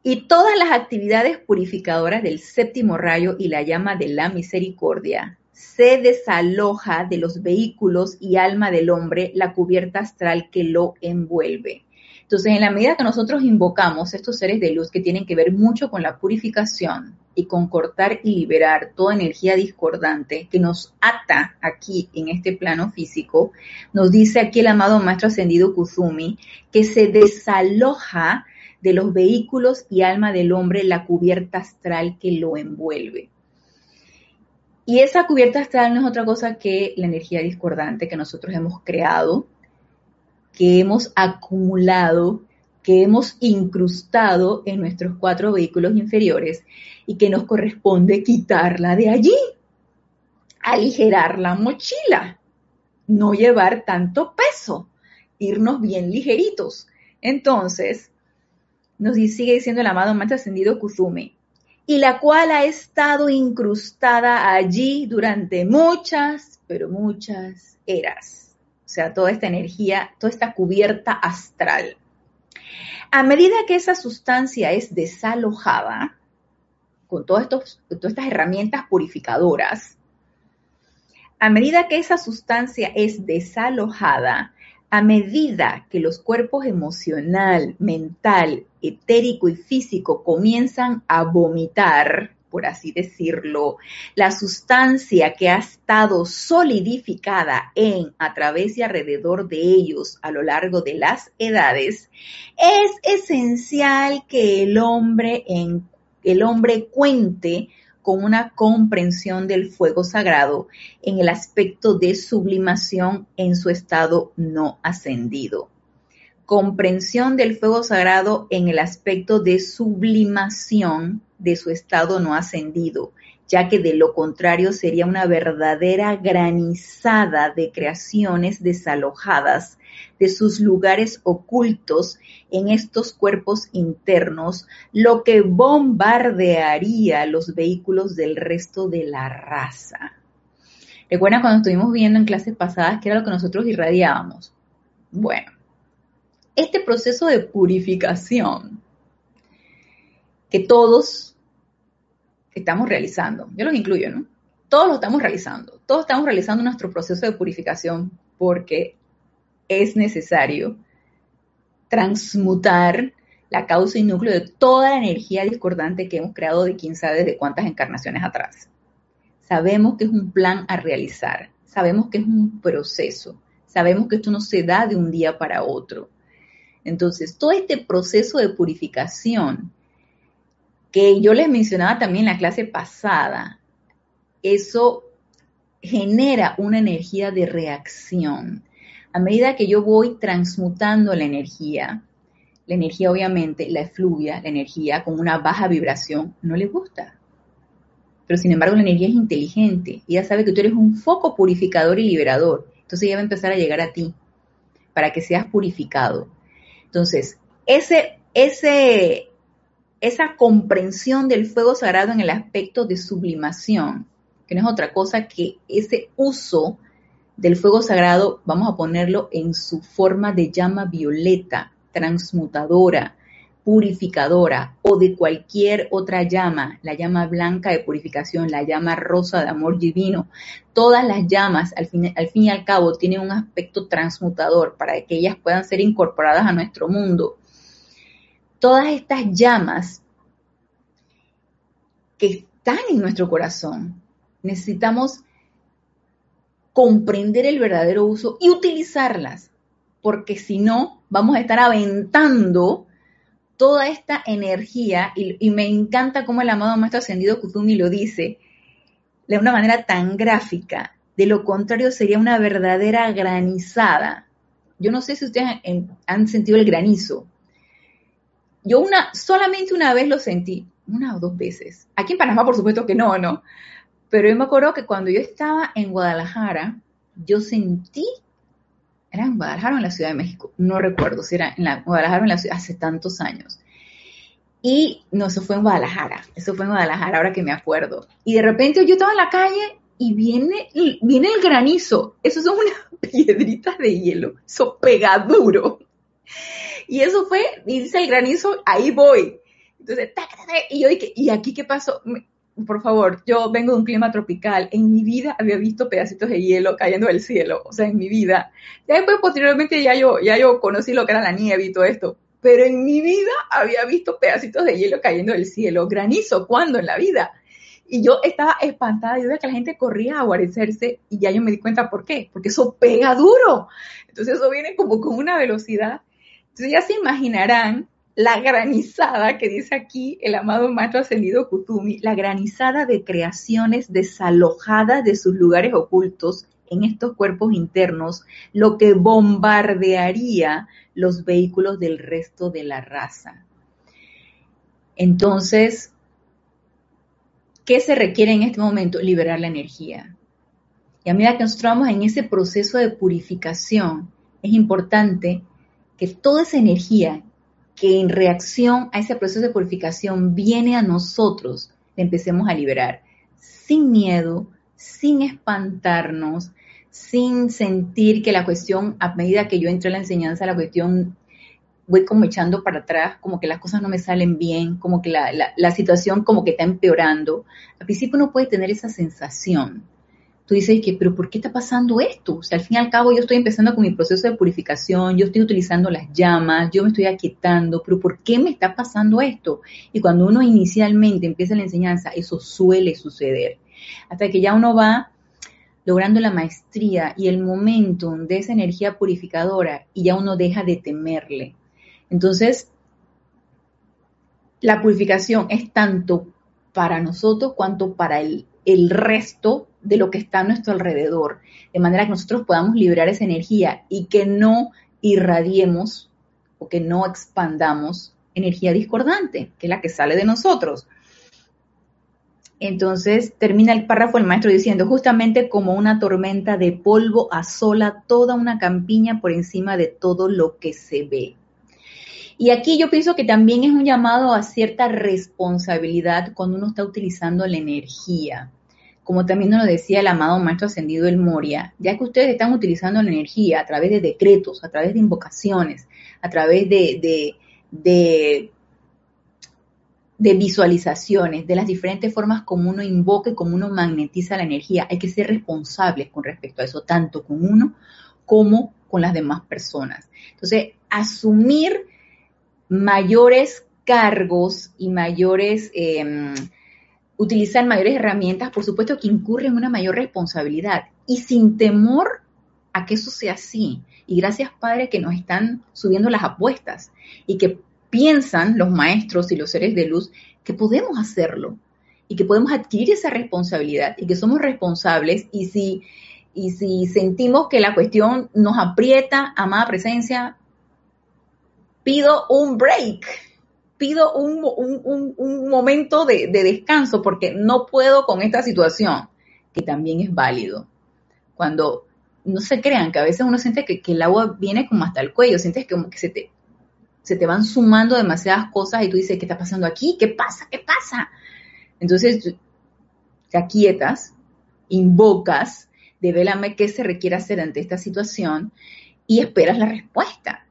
Y todas las actividades purificadoras del séptimo rayo y la llama de la misericordia se desaloja de los vehículos y alma del hombre la cubierta astral que lo envuelve. Entonces, en la medida que nosotros invocamos estos seres de luz que tienen que ver mucho con la purificación y con cortar y liberar toda energía discordante que nos ata aquí en este plano físico, nos dice aquí el amado Maestro Ascendido Kuzumi que se desaloja de los vehículos y alma del hombre la cubierta astral que lo envuelve. Y esa cubierta astral no es otra cosa que la energía discordante que nosotros hemos creado, que hemos acumulado, que hemos incrustado en nuestros cuatro vehículos inferiores y que nos corresponde quitarla de allí, aligerar la mochila, no llevar tanto peso, irnos bien ligeritos. Entonces, nos sigue diciendo el amado Maestro Ascendido Kuzume, y la cual ha estado incrustada allí durante muchas, pero muchas eras. O sea, toda esta energía, toda esta cubierta astral. A medida que esa sustancia es desalojada, con todas estas herramientas purificadoras, a medida que esa sustancia es desalojada, a medida que los cuerpos emocional, mental, etérico y físico comienzan a vomitar, por así decirlo, la sustancia que ha estado solidificada en, a través y alrededor de ellos a lo largo de las edades, es esencial que el hombre, en, el hombre cuente con una comprensión del fuego sagrado en el aspecto de sublimación en su estado no ascendido. Comprensión del fuego sagrado en el aspecto de sublimación de su estado no ascendido, ya que de lo contrario sería una verdadera granizada de creaciones desalojadas de sus lugares ocultos en estos cuerpos internos, lo que bombardearía los vehículos del resto de la raza. Recuerda cuando estuvimos viendo en clases pasadas que era lo que nosotros irradiábamos. Bueno, este proceso de purificación que todos estamos realizando, yo los incluyo, ¿no? Todos lo estamos realizando, todos estamos realizando nuestro proceso de purificación porque es necesario transmutar la causa y núcleo de toda la energía discordante que hemos creado de quién sabe de cuántas encarnaciones atrás. Sabemos que es un plan a realizar, sabemos que es un proceso, sabemos que esto no se da de un día para otro. Entonces, todo este proceso de purificación que yo les mencionaba también en la clase pasada, eso genera una energía de reacción a medida que yo voy transmutando la energía, la energía obviamente, la efluvia, la energía con una baja vibración, no le gusta. Pero sin embargo la energía es inteligente, ella sabe que tú eres un foco purificador y liberador, entonces ella va a empezar a llegar a ti para que seas purificado. Entonces, ese, ese, esa comprensión del fuego sagrado en el aspecto de sublimación, que no es otra cosa que ese uso del fuego sagrado, vamos a ponerlo en su forma de llama violeta, transmutadora, purificadora o de cualquier otra llama, la llama blanca de purificación, la llama rosa de amor divino. Todas las llamas, al fin, y al cabo, tienen un aspecto transmutador para que ellas puedan ser incorporadas a nuestro mundo. Todas estas llamas que están en nuestro corazón, necesitamos comprender el verdadero uso y utilizarlas, porque si no, vamos a estar aventando toda esta energía, y, me encanta cómo el amado Maestro Ascendido Kuzumi lo dice de una manera tan gráfica, de lo contrario sería una verdadera granizada. Yo no sé si ustedes han, han sentido el granizo. Yo una, solamente una vez lo sentí, una o dos veces. Aquí en Panamá, por supuesto que no, ¿no? Pero yo me acuerdo que cuando yo estaba en Guadalajara, yo sentí, era en Guadalajara o en la Ciudad de México, no recuerdo si era en la, Guadalajara o en la ciudad, hace tantos años. Y no, eso fue en Guadalajara, eso fue en Guadalajara, ahora que me acuerdo. Y de repente yo estaba en la calle y viene, viene el granizo. Eso son unas *laughs* piedritas de hielo, eso pega duro. Y eso fue, dice el granizo, ahí voy. Entonces, y yo dije, ¿y aquí qué pasó? Por favor, yo vengo de un clima tropical. En mi vida había visto pedacitos de hielo cayendo del cielo. O sea, en mi vida. Ya después, posteriormente, ya yo, ya yo conocí lo que era la nieve y todo esto. Pero en mi vida había visto pedacitos de hielo cayendo del cielo. Granizo, ¿cuándo en la vida? Y yo estaba espantada, yo veía que la gente corría a guarecerse y ya yo me di cuenta por qué, porque eso pega duro. Entonces eso viene como con una velocidad. Entonces ya se imaginarán la granizada que dice aquí el amado maestro ascendido Kutumi, la granizada de creaciones desalojadas de sus lugares ocultos en estos cuerpos internos, lo que bombardearía los vehículos del resto de la raza. Entonces, ¿Qué se requiere en este momento? Liberar la energía. Y a medida que nosotros vamos en ese proceso de purificación, es importante que toda esa energía que en reacción a ese proceso de purificación viene a nosotros, la empecemos a liberar sin miedo, sin espantarnos, sin sentir que la cuestión, a medida que yo entro en la enseñanza, la cuestión voy como echando para atrás, como que las cosas no me salen bien, como que la, situación como que está empeorando. Al principio uno puede tener esa sensación. Tú dices que, pero ¿por qué está pasando esto? O sea, al fin y al cabo yo estoy empezando con mi proceso de purificación, yo estoy utilizando las llamas, yo me estoy aquietando, pero ¿por qué me está pasando esto? Y cuando uno inicialmente empieza la enseñanza, eso suele suceder. Hasta que ya uno va logrando la maestría y el momento de esa energía purificadora y ya uno deja de temerle. Entonces, la purificación es tanto para nosotros cuanto para el, resto de lo que está a nuestro alrededor, de manera que nosotros podamos liberar esa energía y que no irradiemos o que no expandamos energía discordante, que es la que sale de nosotros. Entonces termina el párrafo el maestro diciendo, justamente como una tormenta de polvo asola toda una campiña por encima de todo lo que se ve. Y aquí yo pienso que también es un llamado a cierta responsabilidad cuando uno está utilizando la energía. Como también nos lo decía el amado Maestro Ascendido El Moria, ya que ustedes están utilizando la energía a través de decretos, a través de invocaciones, a través de, de, de visualizaciones, de las diferentes formas como uno invoca y como uno magnetiza la energía. Hay que ser responsables con respecto a eso, tanto con uno como con las demás personas. Entonces, asumir mayores cargos y mayores, em, utilizan mayores herramientas, por supuesto que incurren en una mayor responsabilidad y sin temor a que eso sea así. Y gracias, Padre, que nos están subiendo las apuestas y que piensan los maestros y los seres de luz que podemos hacerlo y que podemos adquirir esa responsabilidad y que somos responsables y si, y si sentimos que la cuestión nos aprieta, amada presencia, pido un break, pido un, momento de, descanso porque no puedo con esta situación, que también es válido. Cuando no se crean que a veces uno siente que, el agua viene como hasta el cuello, sientes que se te, se te van sumando demasiadas cosas y tú dices, ¿qué está pasando aquí? ¿Qué pasa? ¿Qué pasa? Entonces te aquietas, invocas, devélame qué se requiere hacer ante esta situación y esperas la respuesta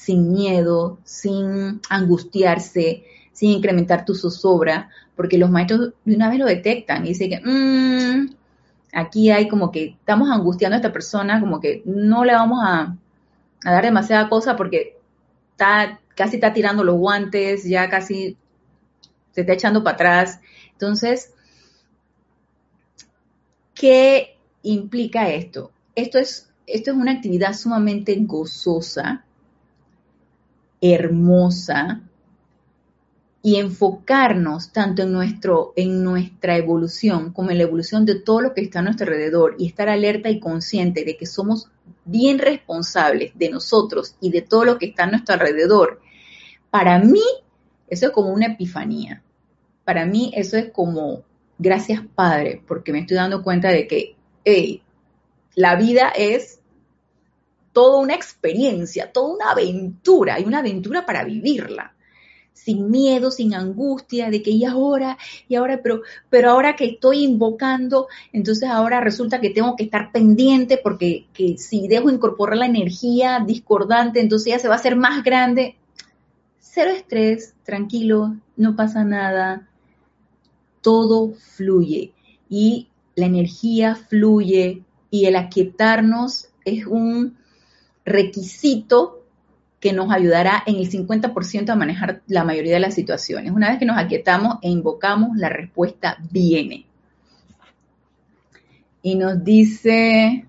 sin miedo, sin angustiarse, sin incrementar tu zozobra, porque los maestros de una vez lo detectan y dicen que mm, aquí hay como que estamos angustiando a esta persona, como que no le vamos a, dar demasiada cosa porque está, casi está tirando los guantes, ya casi se está echando para atrás. Entonces, ¿qué implica esto? Esto es, esto es una actividad sumamente gozosa, hermosa y enfocarnos tanto en, nuestro, en nuestra evolución como en la evolución de todo lo que está a nuestro alrededor y estar alerta y consciente de que somos bien responsables de nosotros y de todo lo que está a nuestro alrededor, para mí eso es como una epifanía. para mí eso es como, gracias Padre, porque me estoy dando cuenta de que, la vida es toda una experiencia, toda una aventura, y una aventura para vivirla. Sin miedo, sin angustia, de que y ahora, y ahora, pero, pero ahora que estoy invocando, entonces ahora resulta que tengo que estar pendiente porque que si dejo incorporar la energía discordante, entonces ya se va a hacer más grande. Cero estrés, tranquilo, no pasa nada, todo fluye y la energía fluye y el aquietarnos es un requisito que nos ayudará en el 50% a manejar la mayoría de las situaciones. Una vez que nos aquietamos e invocamos, la respuesta viene. Y nos dice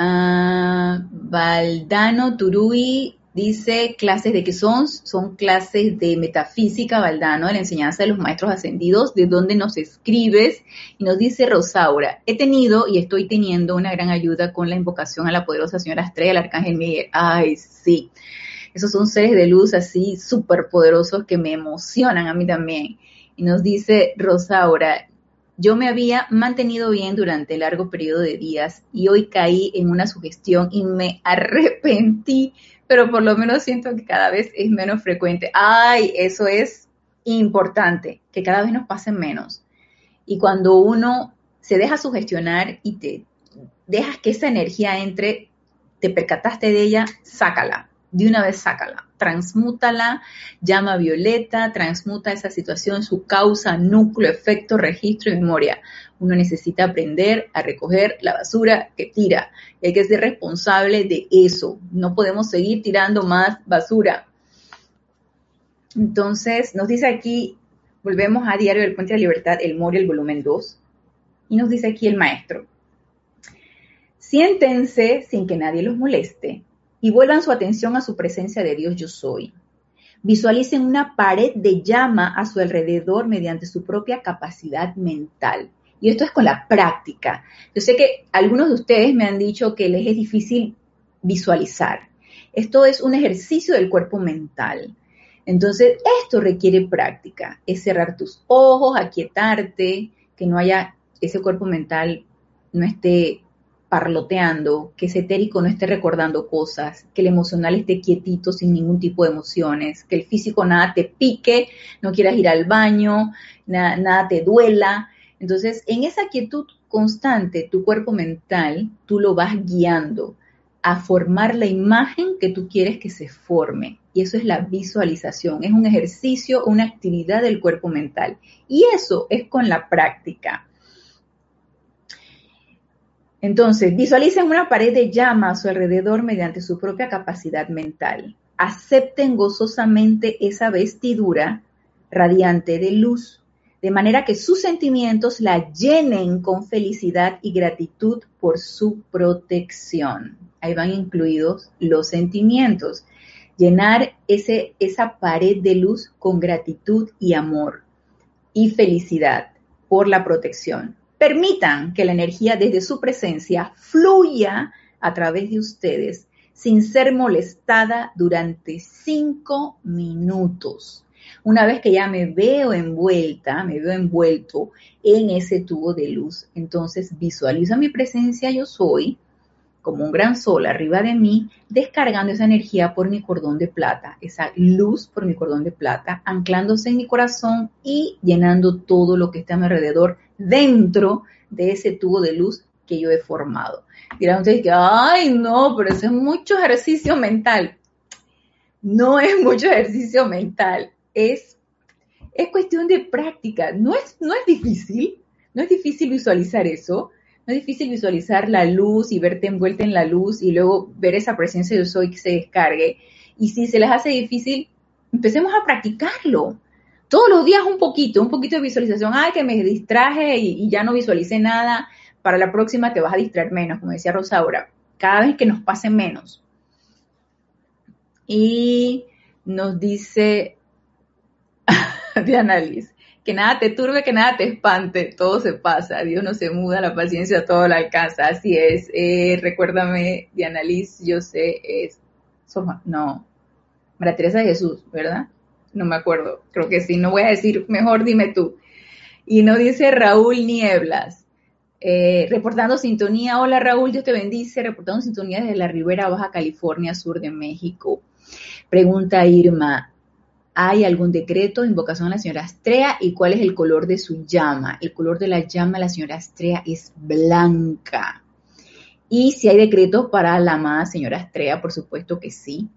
uh, Valdano Turui, Dice clases de qué son, son clases de metafísica, Valdano, de la enseñanza de los maestros ascendidos, de donde nos escribes. Y nos dice Rosaura, he tenido y estoy teniendo una gran ayuda con la invocación a la poderosa señora Estrella, el arcángel Miguel. Ay, sí. Esos son seres de luz así súper poderosos que me emocionan a mí también. Y nos dice Rosaura, yo me había mantenido bien durante largo periodo de días y hoy caí en una sugestión y me arrepentí pero por lo menos siento que cada vez es menos frecuente. Ay, eso es importante, que cada vez nos pasen menos. Y cuando uno se deja sugestionar y te dejas que esa energía entre, te percataste de ella, sácala, de una vez sácala, transmútala, llama violeta, transmuta esa situación, su causa, núcleo, efecto, registro y memoria uno necesita aprender a recoger la basura que tira. Hay que ser responsable de eso. No podemos seguir tirando más basura. Entonces, nos dice aquí, volvemos a Diario del Puente de la Libertad, el Moria, el volumen 2, y nos dice aquí el maestro, siéntense sin que nadie los moleste y vuelvan su atención a su presencia de Dios yo soy. Visualicen una pared de llama a su alrededor mediante su propia capacidad mental. Y esto es con la práctica. Yo sé que algunos de ustedes me han dicho que les es difícil visualizar. Esto es un ejercicio del cuerpo mental. Entonces, esto requiere práctica. Es cerrar tus ojos, aquietarte, que no haya ese cuerpo mental no esté parloteando, que ese etérico no esté recordando cosas, que el emocional esté quietito sin ningún tipo de emociones, que el físico nada te pique, no quieras ir al baño, nada, nada te duela, entonces, en esa quietud constante, tu cuerpo mental, tú lo vas guiando a formar la imagen que tú quieres que se forme. Y eso es la visualización, es un ejercicio, una actividad del cuerpo mental. Y eso es con la práctica. Entonces, visualicen una pared de llama a su alrededor mediante su propia capacidad mental. Acepten gozosamente esa vestidura radiante de luz de manera que sus sentimientos la llenen con felicidad y gratitud por su protección. Ahí van incluidos los sentimientos. Llenar ese, esa pared de luz con gratitud y amor y felicidad por la protección. Permitan que la energía desde su presencia fluya a través de ustedes sin ser molestada durante cinco minutos. Una vez que ya me veo envuelta, me veo envuelto en ese tubo de luz, entonces visualizo mi presencia yo soy como un gran sol arriba de mí, descargando esa energía por mi cordón de plata, esa luz por mi cordón de plata, anclándose en mi corazón y llenando todo lo que está a mi alrededor dentro de ese tubo de luz que yo he formado. Dirán ustedes que, ay, no, pero eso es mucho ejercicio mental. No es *laughs* mucho ejercicio mental es, es cuestión de práctica. No es, no es difícil, no es difícil visualizar eso. No es difícil visualizar la luz y verte envuelta en la luz y luego ver esa presencia de soy que se descargue. Y si se les hace difícil, empecemos a practicarlo. Todos los días un poquito, un poquito de visualización. Ay, que me distraje y, ya no visualicé nada. Para la próxima te vas a distraer menos, como decía Rosaura. Cada vez que nos pase menos. Y nos dice *laughs* Diana Liz. Que nada te turbe, que nada te espante, todo se pasa, Dios no se muda, la paciencia todo la alcanza, así es. Eh, recuérdame, Diana Liz, yo sé, es, no, María Teresa de Jesús, ¿verdad? No me acuerdo, creo que sí, no voy a decir, mejor dime tú. Y no dice Raúl Nieblas, eh, reportando sintonía, hola Raúl, Dios te bendice, reportando sintonía desde la Ribera Baja California, sur de México. Pregunta Irma, ¿hay algún decreto de invocación a la señora Astrea y cuál es el color de su llama? El color de la llama de la señora Astrea es blanca. Y si hay decretos para la amada señora Astrea, por supuesto que sí.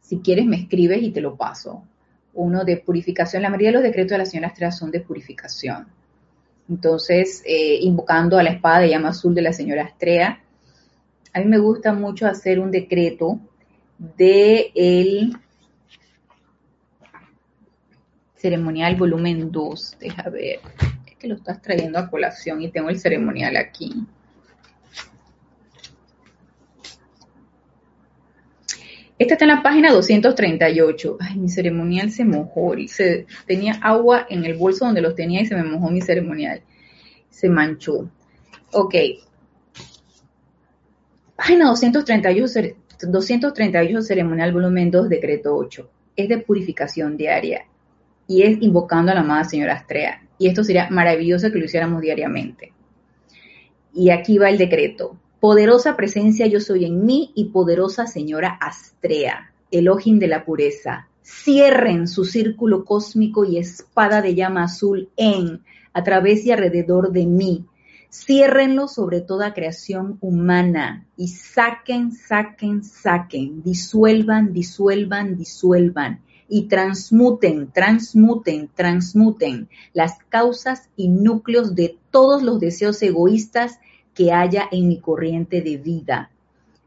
Si quieres me escribes y te lo paso. Uno de purificación, la mayoría de los decretos de la señora Astrea son de purificación. Entonces, eh, invocando a la espada de llama azul de la señora Astrea, a mí me gusta mucho hacer un decreto de el ceremonial volumen 2. Deja ver, es que lo estás trayendo a colación y tengo el ceremonial aquí. Esta está en la página 238. Ay, mi ceremonial se mojó. Tenía agua en el bolso donde los tenía y se me mojó mi ceremonial. Se manchó. Ok. Página 238, 238 ceremonial volumen 2, decreto 8. Es de purificación diaria y es invocando a la amada señora Astrea. Y esto sería maravilloso que lo hiciéramos diariamente. Y aquí va el decreto. Poderosa presencia yo soy en mí y poderosa señora Astrea, Elohim de la pureza. Cierren su círculo cósmico y espada de llama azul en, a través y alrededor de mí. Ciérrenlo sobre toda creación humana y saquen, saquen, saquen, disuelvan, disuelvan, disuelvan y transmuten, transmuten, transmuten las causas y núcleos de todos los deseos egoístas que haya en mi corriente de vida.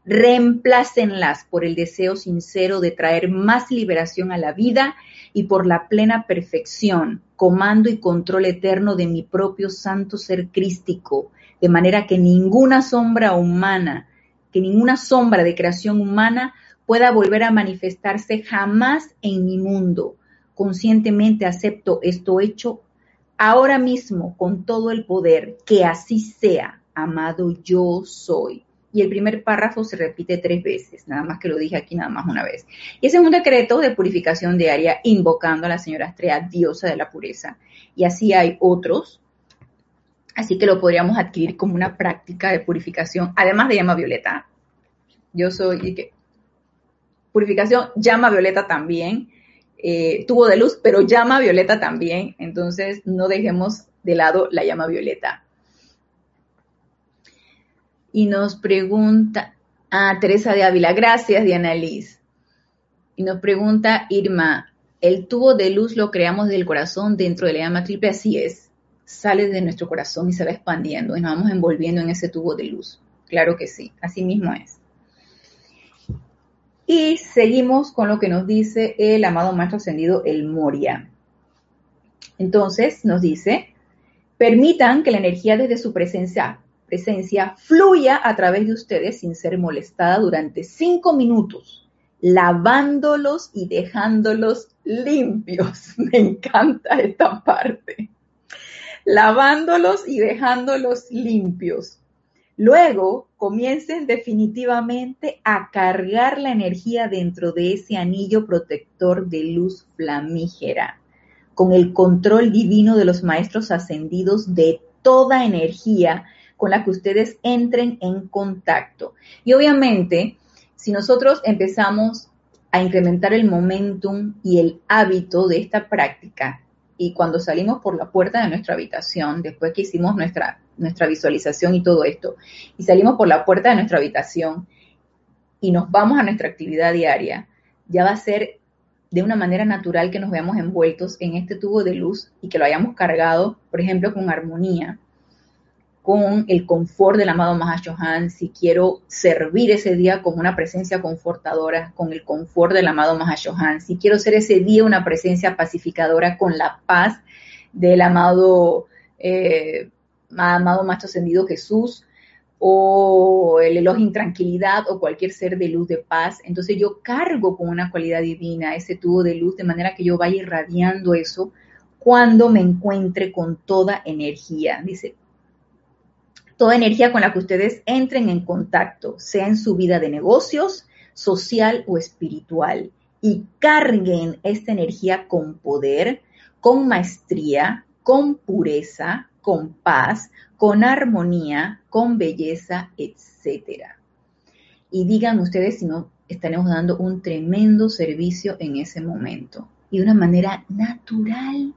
Reemplácenlas por el deseo sincero de traer más liberación a la vida y por la plena perfección, comando y control eterno de mi propio santo ser crístico, de manera que ninguna sombra humana, que ninguna sombra de creación humana pueda volver a manifestarse jamás en mi mundo. Conscientemente acepto esto hecho ahora mismo con todo el poder, que así sea amado yo soy. Y el primer párrafo se repite tres veces, nada más que lo dije aquí nada más una vez. Y ese es un decreto de purificación diaria invocando a la señora Astrea, diosa de la pureza. Y así hay otros. Así que lo podríamos adquirir como una práctica de purificación, además de llama violeta. Yo soy, y que, purificación, llama violeta también, eh, tubo de luz, pero llama violeta también. Entonces no dejemos de lado la llama violeta y nos pregunta, ah, Teresa de Ávila, gracias Diana Liz. Y nos pregunta Irma, el tubo de luz lo creamos del corazón dentro de la llama triple, así es, sale de nuestro corazón y se va expandiendo y nos vamos envolviendo en ese tubo de luz. Claro que sí, así mismo es. Y seguimos con lo que nos dice el amado Maestro Ascendido, el Moria. Entonces nos dice, permitan que la energía desde su presencia presencia fluya a través de ustedes sin ser molestada durante cinco minutos, lavándolos y dejándolos limpios. *laughs* Me encanta esta parte. Lavándolos y dejándolos limpios. Luego comiencen definitivamente a cargar la energía dentro de ese anillo protector de luz flamígera, con el control divino de los maestros ascendidos de toda energía con la que ustedes entren en contacto. Y obviamente, si nosotros empezamos a incrementar el momentum y el hábito de esta práctica, y cuando salimos por la puerta de nuestra habitación, después que hicimos nuestra, nuestra visualización y todo esto, y salimos por la puerta de nuestra habitación y nos vamos a nuestra actividad diaria, ya va a ser de una manera natural que nos veamos envueltos en este tubo de luz y que lo hayamos cargado, por ejemplo, con armonía, con el confort del amado Mahashohan, si quiero servir ese día con una presencia confortadora, con el confort del amado Mahashohan, si quiero ser ese día una presencia pacificadora con la paz del amado, eh, amado Maestro Ascendido Jesús, o el Elohim tranquilidad o cualquier ser de luz de paz. Entonces yo cargo con una cualidad divina ese tubo de luz de manera que yo vaya irradiando eso cuando me encuentre con toda energía. Dice, toda energía con la que ustedes entren en contacto, sea en su vida de negocios, social o espiritual. y carguen esta energía con poder, con maestría, con pureza, con paz, con armonía, con belleza, etc. Y digan ustedes si no estaremos dando un tremendo servicio en ese momento y de una manera natural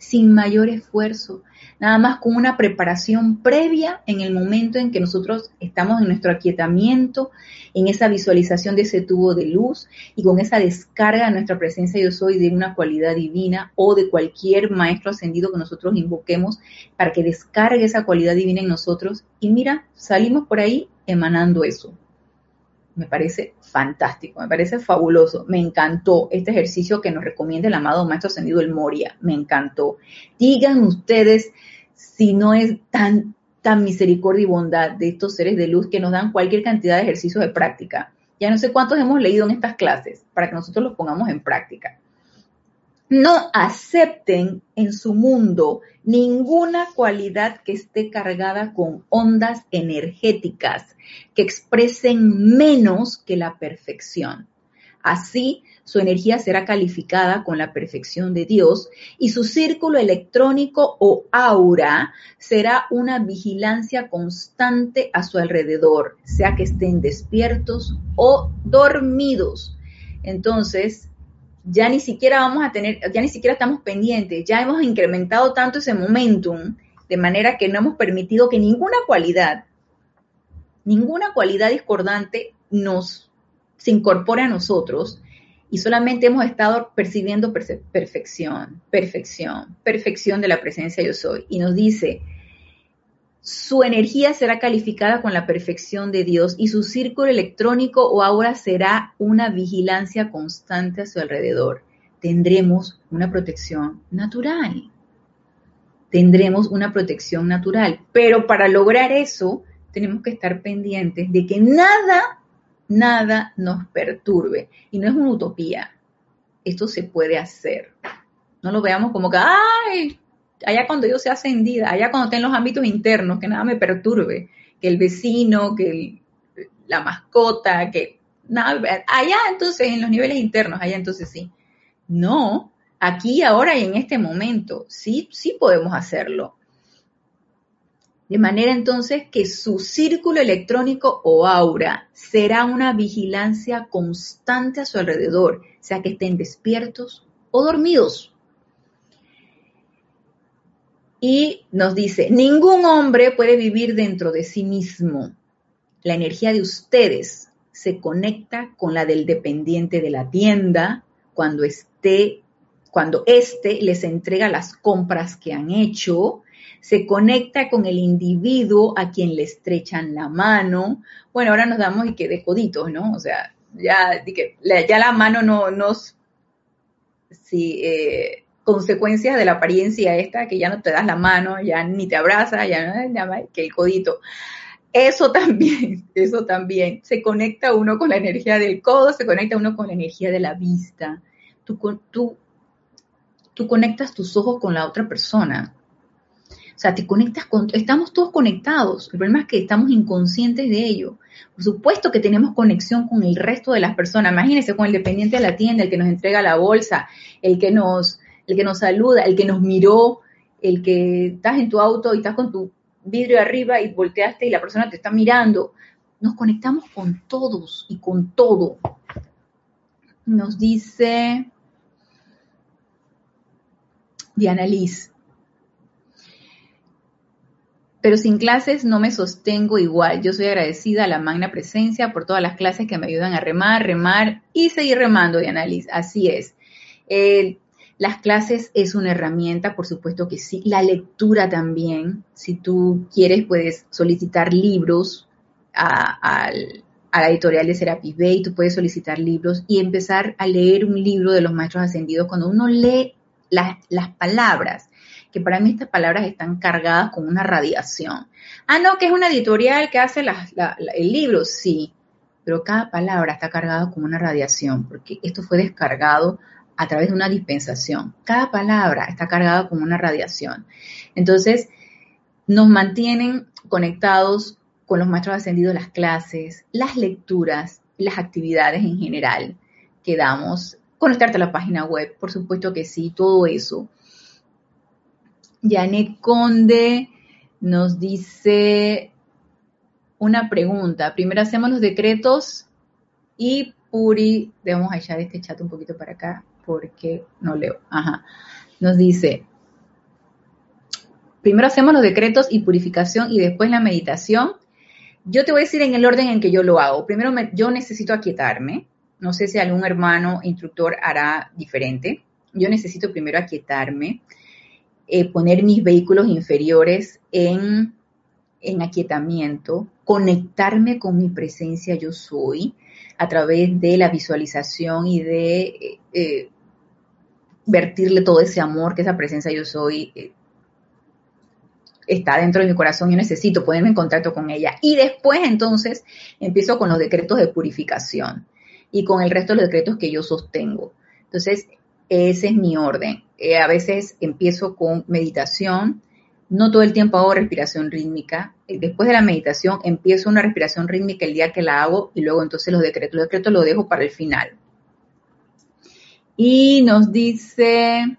sin mayor esfuerzo, nada más con una preparación previa en el momento en que nosotros estamos en nuestro aquietamiento, en esa visualización de ese tubo de luz y con esa descarga de nuestra presencia yo soy de una cualidad divina o de cualquier maestro ascendido que nosotros invoquemos para que descargue esa cualidad divina en nosotros. Y mira, salimos por ahí emanando eso me parece fantástico, me parece fabuloso, me encantó este ejercicio que nos recomienda el amado Maestro Ascendido el Moria, me encantó. Digan ustedes si no es tan, tan misericordia y bondad de estos seres de luz que nos dan cualquier cantidad de ejercicios de práctica. Ya no sé cuántos hemos leído en estas clases para que nosotros los pongamos en práctica no acepten en su mundo ninguna cualidad que esté cargada con ondas energéticas que expresen menos que la perfección. Así, su energía será calificada con la perfección de Dios y su círculo electrónico o aura será una vigilancia constante a su alrededor, sea que estén despiertos o dormidos. Entonces, ya ni siquiera vamos a tener, ya ni siquiera estamos pendientes, ya hemos incrementado tanto ese momentum, de manera que no hemos permitido que ninguna cualidad, ninguna cualidad discordante nos se incorpore a nosotros y solamente hemos estado percibiendo perfección, perfección, perfección de la presencia yo soy. Y nos dice, su energía será calificada con la perfección de Dios y su círculo electrónico o aura será una vigilancia constante a su alrededor. Tendremos una protección natural. Tendremos una protección natural. Pero para lograr eso, tenemos que estar pendientes de que nada, nada nos perturbe. Y no es una utopía. Esto se puede hacer. No lo veamos como que, ay, allá cuando yo sea ascendida, allá cuando esté en los ámbitos internos, que nada me perturbe, que el vecino, que la mascota, que nada, allá entonces en los niveles internos, allá entonces sí. No, aquí, ahora y en este momento, sí, sí podemos hacerlo. De manera entonces que su círculo electrónico o aura será una vigilancia constante a su alrededor, sea que estén despiertos o dormidos. Y nos dice, ningún hombre puede vivir dentro de sí mismo. La energía de ustedes se conecta con la del dependiente de la tienda cuando esté, cuando éste les entrega las compras que han hecho, se conecta con el individuo a quien le estrechan la mano. Bueno, ahora nos damos y que de coditos, ¿no? O sea, ya, ya la mano no nos, sí, eh, consecuencias de la apariencia esta, que ya no te das la mano, ya ni te abraza, ya no, que el codito. Eso *laughs* también, eso también. Se conecta uno con la energía del codo, se conecta uno con la energía de la vista. Tú, tú, tú conectas tus ojos con la otra persona. O sea, te conectas con, estamos todos conectados. El problema es que estamos inconscientes de ello. Por supuesto que tenemos conexión con el resto de las personas. Imagínense con el dependiente de la tienda, el que nos entrega la bolsa, el que nos, el que nos saluda, el que nos miró, el que estás en tu auto y estás con tu vidrio arriba y volteaste y la persona te está mirando. Nos conectamos con todos y con todo. Nos dice Diana Liz. Pero sin clases no me sostengo igual. Yo soy agradecida a la magna presencia por todas las clases que me ayudan a remar, remar y seguir remando, Diana Liz. Así es. Las clases es una herramienta, por supuesto que sí. La lectura también. Si tú quieres, puedes solicitar libros a, la editorial de Serapis Bay, tú puedes solicitar libros y empezar a leer un libro de los maestros ascendidos. Cuando uno lee las palabras, que para mí estas palabras están cargadas con una radiación. Ah, no, que es una editorial que hace el libro, sí, pero cada palabra está cargada con una radiación, porque esto fue descargado a través de una dispensación. Cada palabra está cargada con una radiación. Entonces, nos mantienen conectados con los maestros ascendidos las clases, las lecturas, las actividades en general que damos conectarte a la página web, por supuesto que sí, todo eso. Janet Conde nos dice una pregunta. Primero hacemos los decretos y Puri, debemos echar este chat un poquito para acá porque no leo. Ajá. Nos dice, primero hacemos los decretos y purificación y después la meditación. Yo te voy a decir en el orden en que yo lo hago. Primero yo necesito aquietarme. No sé si algún hermano instructor hará diferente. Yo necesito primero aquietarme, eh, poner mis vehículos inferiores en, en aquietamiento, conectarme con mi presencia yo soy a través de la visualización y de eh, eh, vertirle todo ese amor que esa presencia yo soy está dentro de mi corazón, yo necesito ponerme en contacto con ella. Y después entonces empiezo con los decretos de purificación y con el resto de los decretos que yo sostengo. Entonces, ese es mi orden. Eh, a veces empiezo con meditación, no todo el tiempo hago respiración rítmica. Eh, después de la meditación empiezo una respiración rítmica el día que la hago y luego entonces los decretos. Los decretos los dejo para el final. Y nos dice,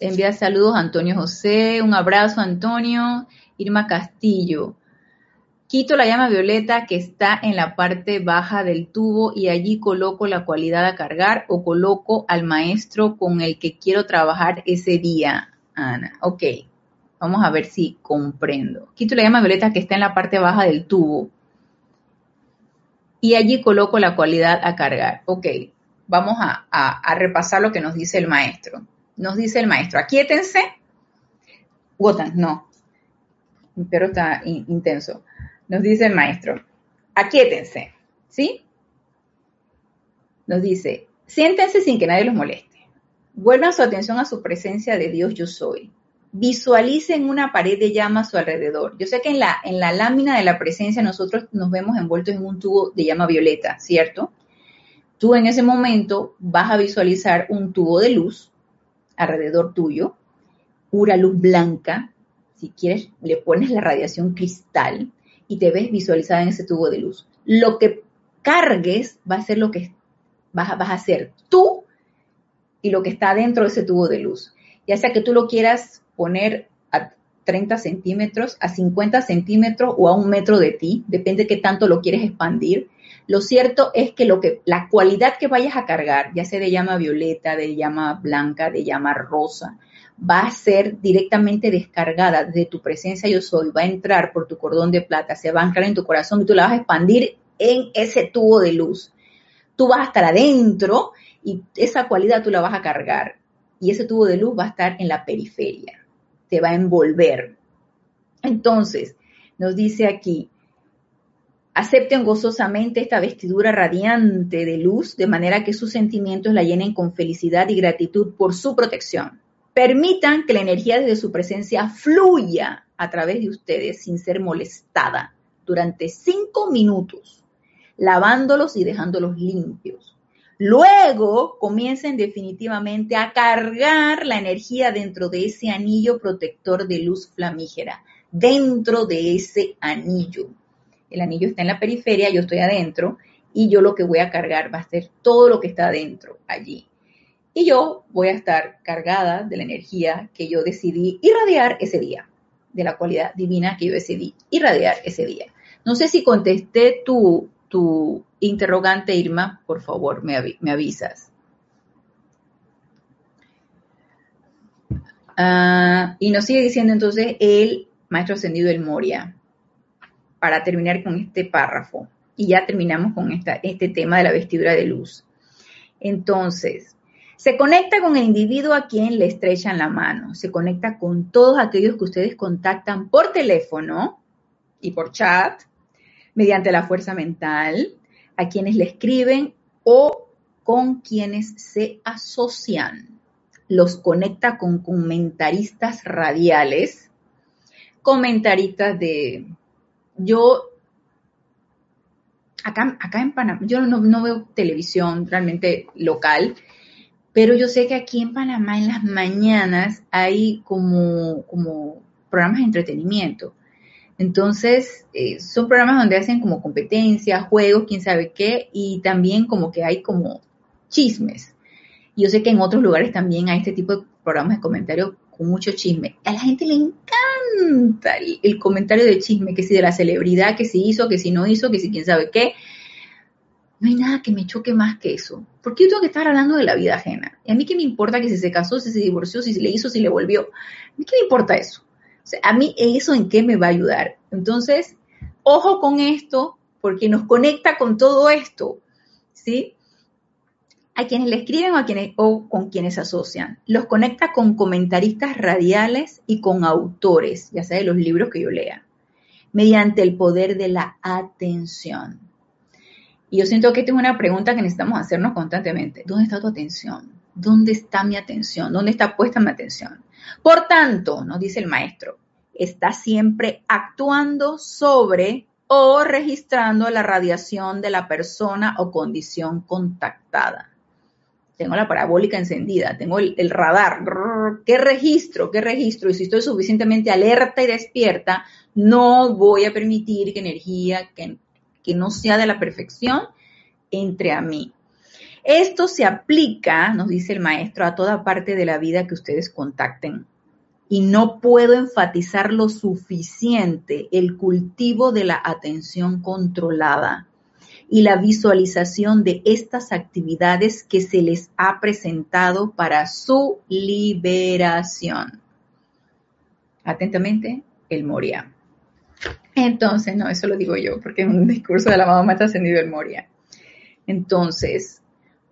envía saludos a Antonio José, un abrazo Antonio, Irma Castillo. Quito la llama violeta que está en la parte baja del tubo y allí coloco la cualidad a cargar o coloco al maestro con el que quiero trabajar ese día. Ana, ok. Vamos a ver si comprendo. Quito la llama violeta que está en la parte baja del tubo y allí coloco la cualidad a cargar. Ok, vamos a, repasar lo que nos dice el maestro. Nos dice el maestro, aquíétense. Wotan, no. Pero está intenso nos dice el maestro, aquíétense, ¿sí? Nos dice, siéntense sin que nadie los moleste. Vuelvan su atención a su presencia de Dios yo soy. Visualicen una pared de llama a su alrededor. Yo sé que en la, en la lámina de la presencia nosotros nos vemos envueltos en un tubo de llama violeta, ¿cierto? Tú en ese momento vas a visualizar un tubo de luz alrededor tuyo, pura luz blanca. Si quieres, le pones la radiación cristal y te ves visualizada en ese tubo de luz. Lo que cargues va a ser lo que vas a, vas a hacer tú y lo que está dentro de ese tubo de luz. Ya sea que tú lo quieras poner 30 centímetros, a 50 centímetros o a un metro de ti, depende de qué tanto lo quieres expandir. Lo cierto es que, lo que la cualidad que vayas a cargar, ya sea de llama violeta, de llama blanca, de llama rosa, va a ser directamente descargada de tu presencia yo soy, va a entrar por tu cordón de plata, se va a anclar en tu corazón y tú la vas a expandir en ese tubo de luz. Tú vas a estar adentro y esa cualidad tú la vas a cargar y ese tubo de luz va a estar en la periferia, te va a envolver. Entonces, nos dice aquí, acepten gozosamente esta vestidura radiante de luz de manera que sus sentimientos la llenen con felicidad y gratitud por su protección. Permitan que la energía desde su presencia fluya a través de ustedes sin ser molestada durante cinco minutos, lavándolos y dejándolos limpios. Luego comiencen definitivamente a cargar la energía dentro de ese anillo protector de luz flamígera, dentro de ese anillo. El anillo está en la periferia, yo estoy adentro y yo lo que voy a cargar va a ser todo lo que está adentro allí y yo voy a estar cargada de la energía que yo decidí irradiar ese día, de la cualidad divina que yo decidí irradiar ese día. No sé si contesté tu, tu interrogante, Irma, por favor, me, avisas. Ah, y nos sigue diciendo entonces el maestro ascendido del Moria, para terminar con este párrafo. Y ya terminamos con esta, este tema de la vestidura de luz. Entonces, se conecta con el individuo a quien le estrechan la mano, se conecta con todos aquellos que ustedes contactan por teléfono y por chat, mediante la fuerza mental, a quienes le escriben o con quienes se asocian. Los conecta con comentaristas radiales, comentaristas de... Yo Acá, acá, en Panamá, yo no, no, veo televisión realmente local, pero yo sé que aquí en Panamá en las mañanas hay como, como programas de entretenimiento. Entonces, eh, son programas donde hacen como competencias, juegos, quién sabe qué, y también como que hay como chismes. Yo sé que en otros lugares también hay este tipo de programas de comentarios con mucho chisme. A la gente le encanta el, comentario de chisme, que si de la celebridad, que si hizo, que si no hizo, que si quién sabe qué. No hay nada que me choque más que eso. Porque yo tengo que estar hablando de la vida ajena. Y a mí qué me importa que si se casó, si se divorció, si le hizo, si le volvió. A mí qué me importa eso. A mí eso en qué me va a ayudar. Entonces, ojo con esto, porque nos conecta con todo esto. ¿Sí? a quienes le escriben o, a quienes, o con quienes se asocian. Los conecta con comentaristas radiales y con autores, ya sea de los libros que yo lea, mediante el poder de la atención. Y yo siento que esta es una pregunta que necesitamos hacernos constantemente. ¿Dónde está tu atención? ¿Dónde está mi atención? ¿Dónde está puesta mi atención? Por tanto, nos dice el maestro, está siempre actuando sobre o registrando la radiación de la persona o condición contactada tengo la parabólica encendida, tengo el, radar, ¿qué registro? ¿Qué registro? Y si estoy suficientemente alerta y despierta, no voy a permitir que energía que, que no sea de la perfección entre a mí. Esto se aplica, nos dice el maestro, a toda parte de la vida que ustedes contacten. Y no puedo enfatizar lo suficiente el cultivo de la atención controlada y la visualización de estas actividades que se les ha presentado para su liberación. Atentamente, el Moria. Entonces, no, eso lo digo yo, porque es un discurso de la mamá está ascendido el Moria. Entonces,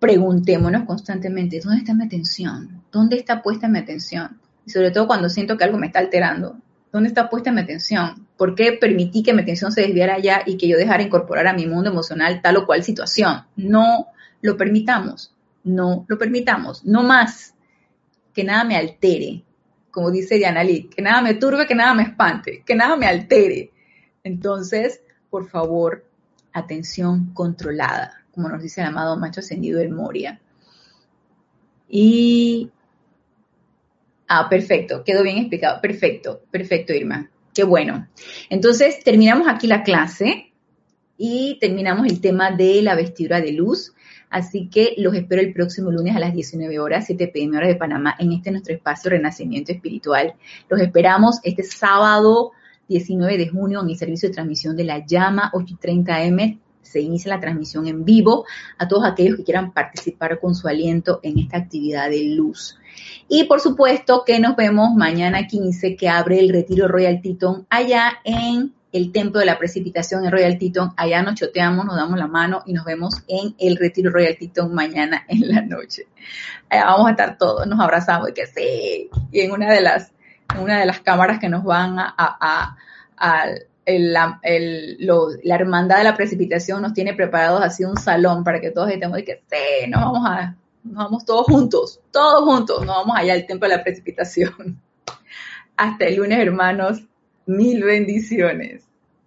preguntémonos constantemente, ¿dónde está mi atención? ¿Dónde está puesta mi atención? Y sobre todo cuando siento que algo me está alterando, ¿Dónde está puesta mi atención? ¿Por qué permití que mi atención se desviara allá y que yo dejara incorporar a mi mundo emocional tal o cual situación? No lo permitamos, no lo permitamos, no más que nada me altere, como dice Diana que nada me turbe, que nada me espante, que nada me altere. Entonces, por favor, atención controlada, como nos dice el amado macho ascendido del Moria. Y Ah, perfecto, quedó bien explicado. Perfecto, perfecto, Irma. Qué bueno. Entonces, terminamos aquí la clase y terminamos el tema de la vestidura de luz. Así que los espero el próximo lunes a las 19 horas, 7 pm hora de Panamá, en este nuestro espacio Renacimiento Espiritual. Los esperamos este sábado 19 de junio en el servicio de transmisión de la llama 830 M se inicia la transmisión en vivo a todos aquellos que quieran participar con su aliento en esta actividad de luz. Y por supuesto que nos vemos mañana 15 que abre el retiro Royal Teton allá en el templo de la precipitación en Royal Teton. Allá nos choteamos, nos damos la mano y nos vemos en el retiro Royal Teton mañana en la noche. vamos a estar todos, nos abrazamos y que sí. Y en una de las, una de las cámaras que nos van a la, la, hermandad de la precipitación nos tiene preparados así un salón para que todos estemos y que sí, nos vamos a, nos vamos todos juntos, todos juntos, nos vamos allá al templo de la precipitación. *laughs* Hasta el lunes, hermanos, mil bendiciones.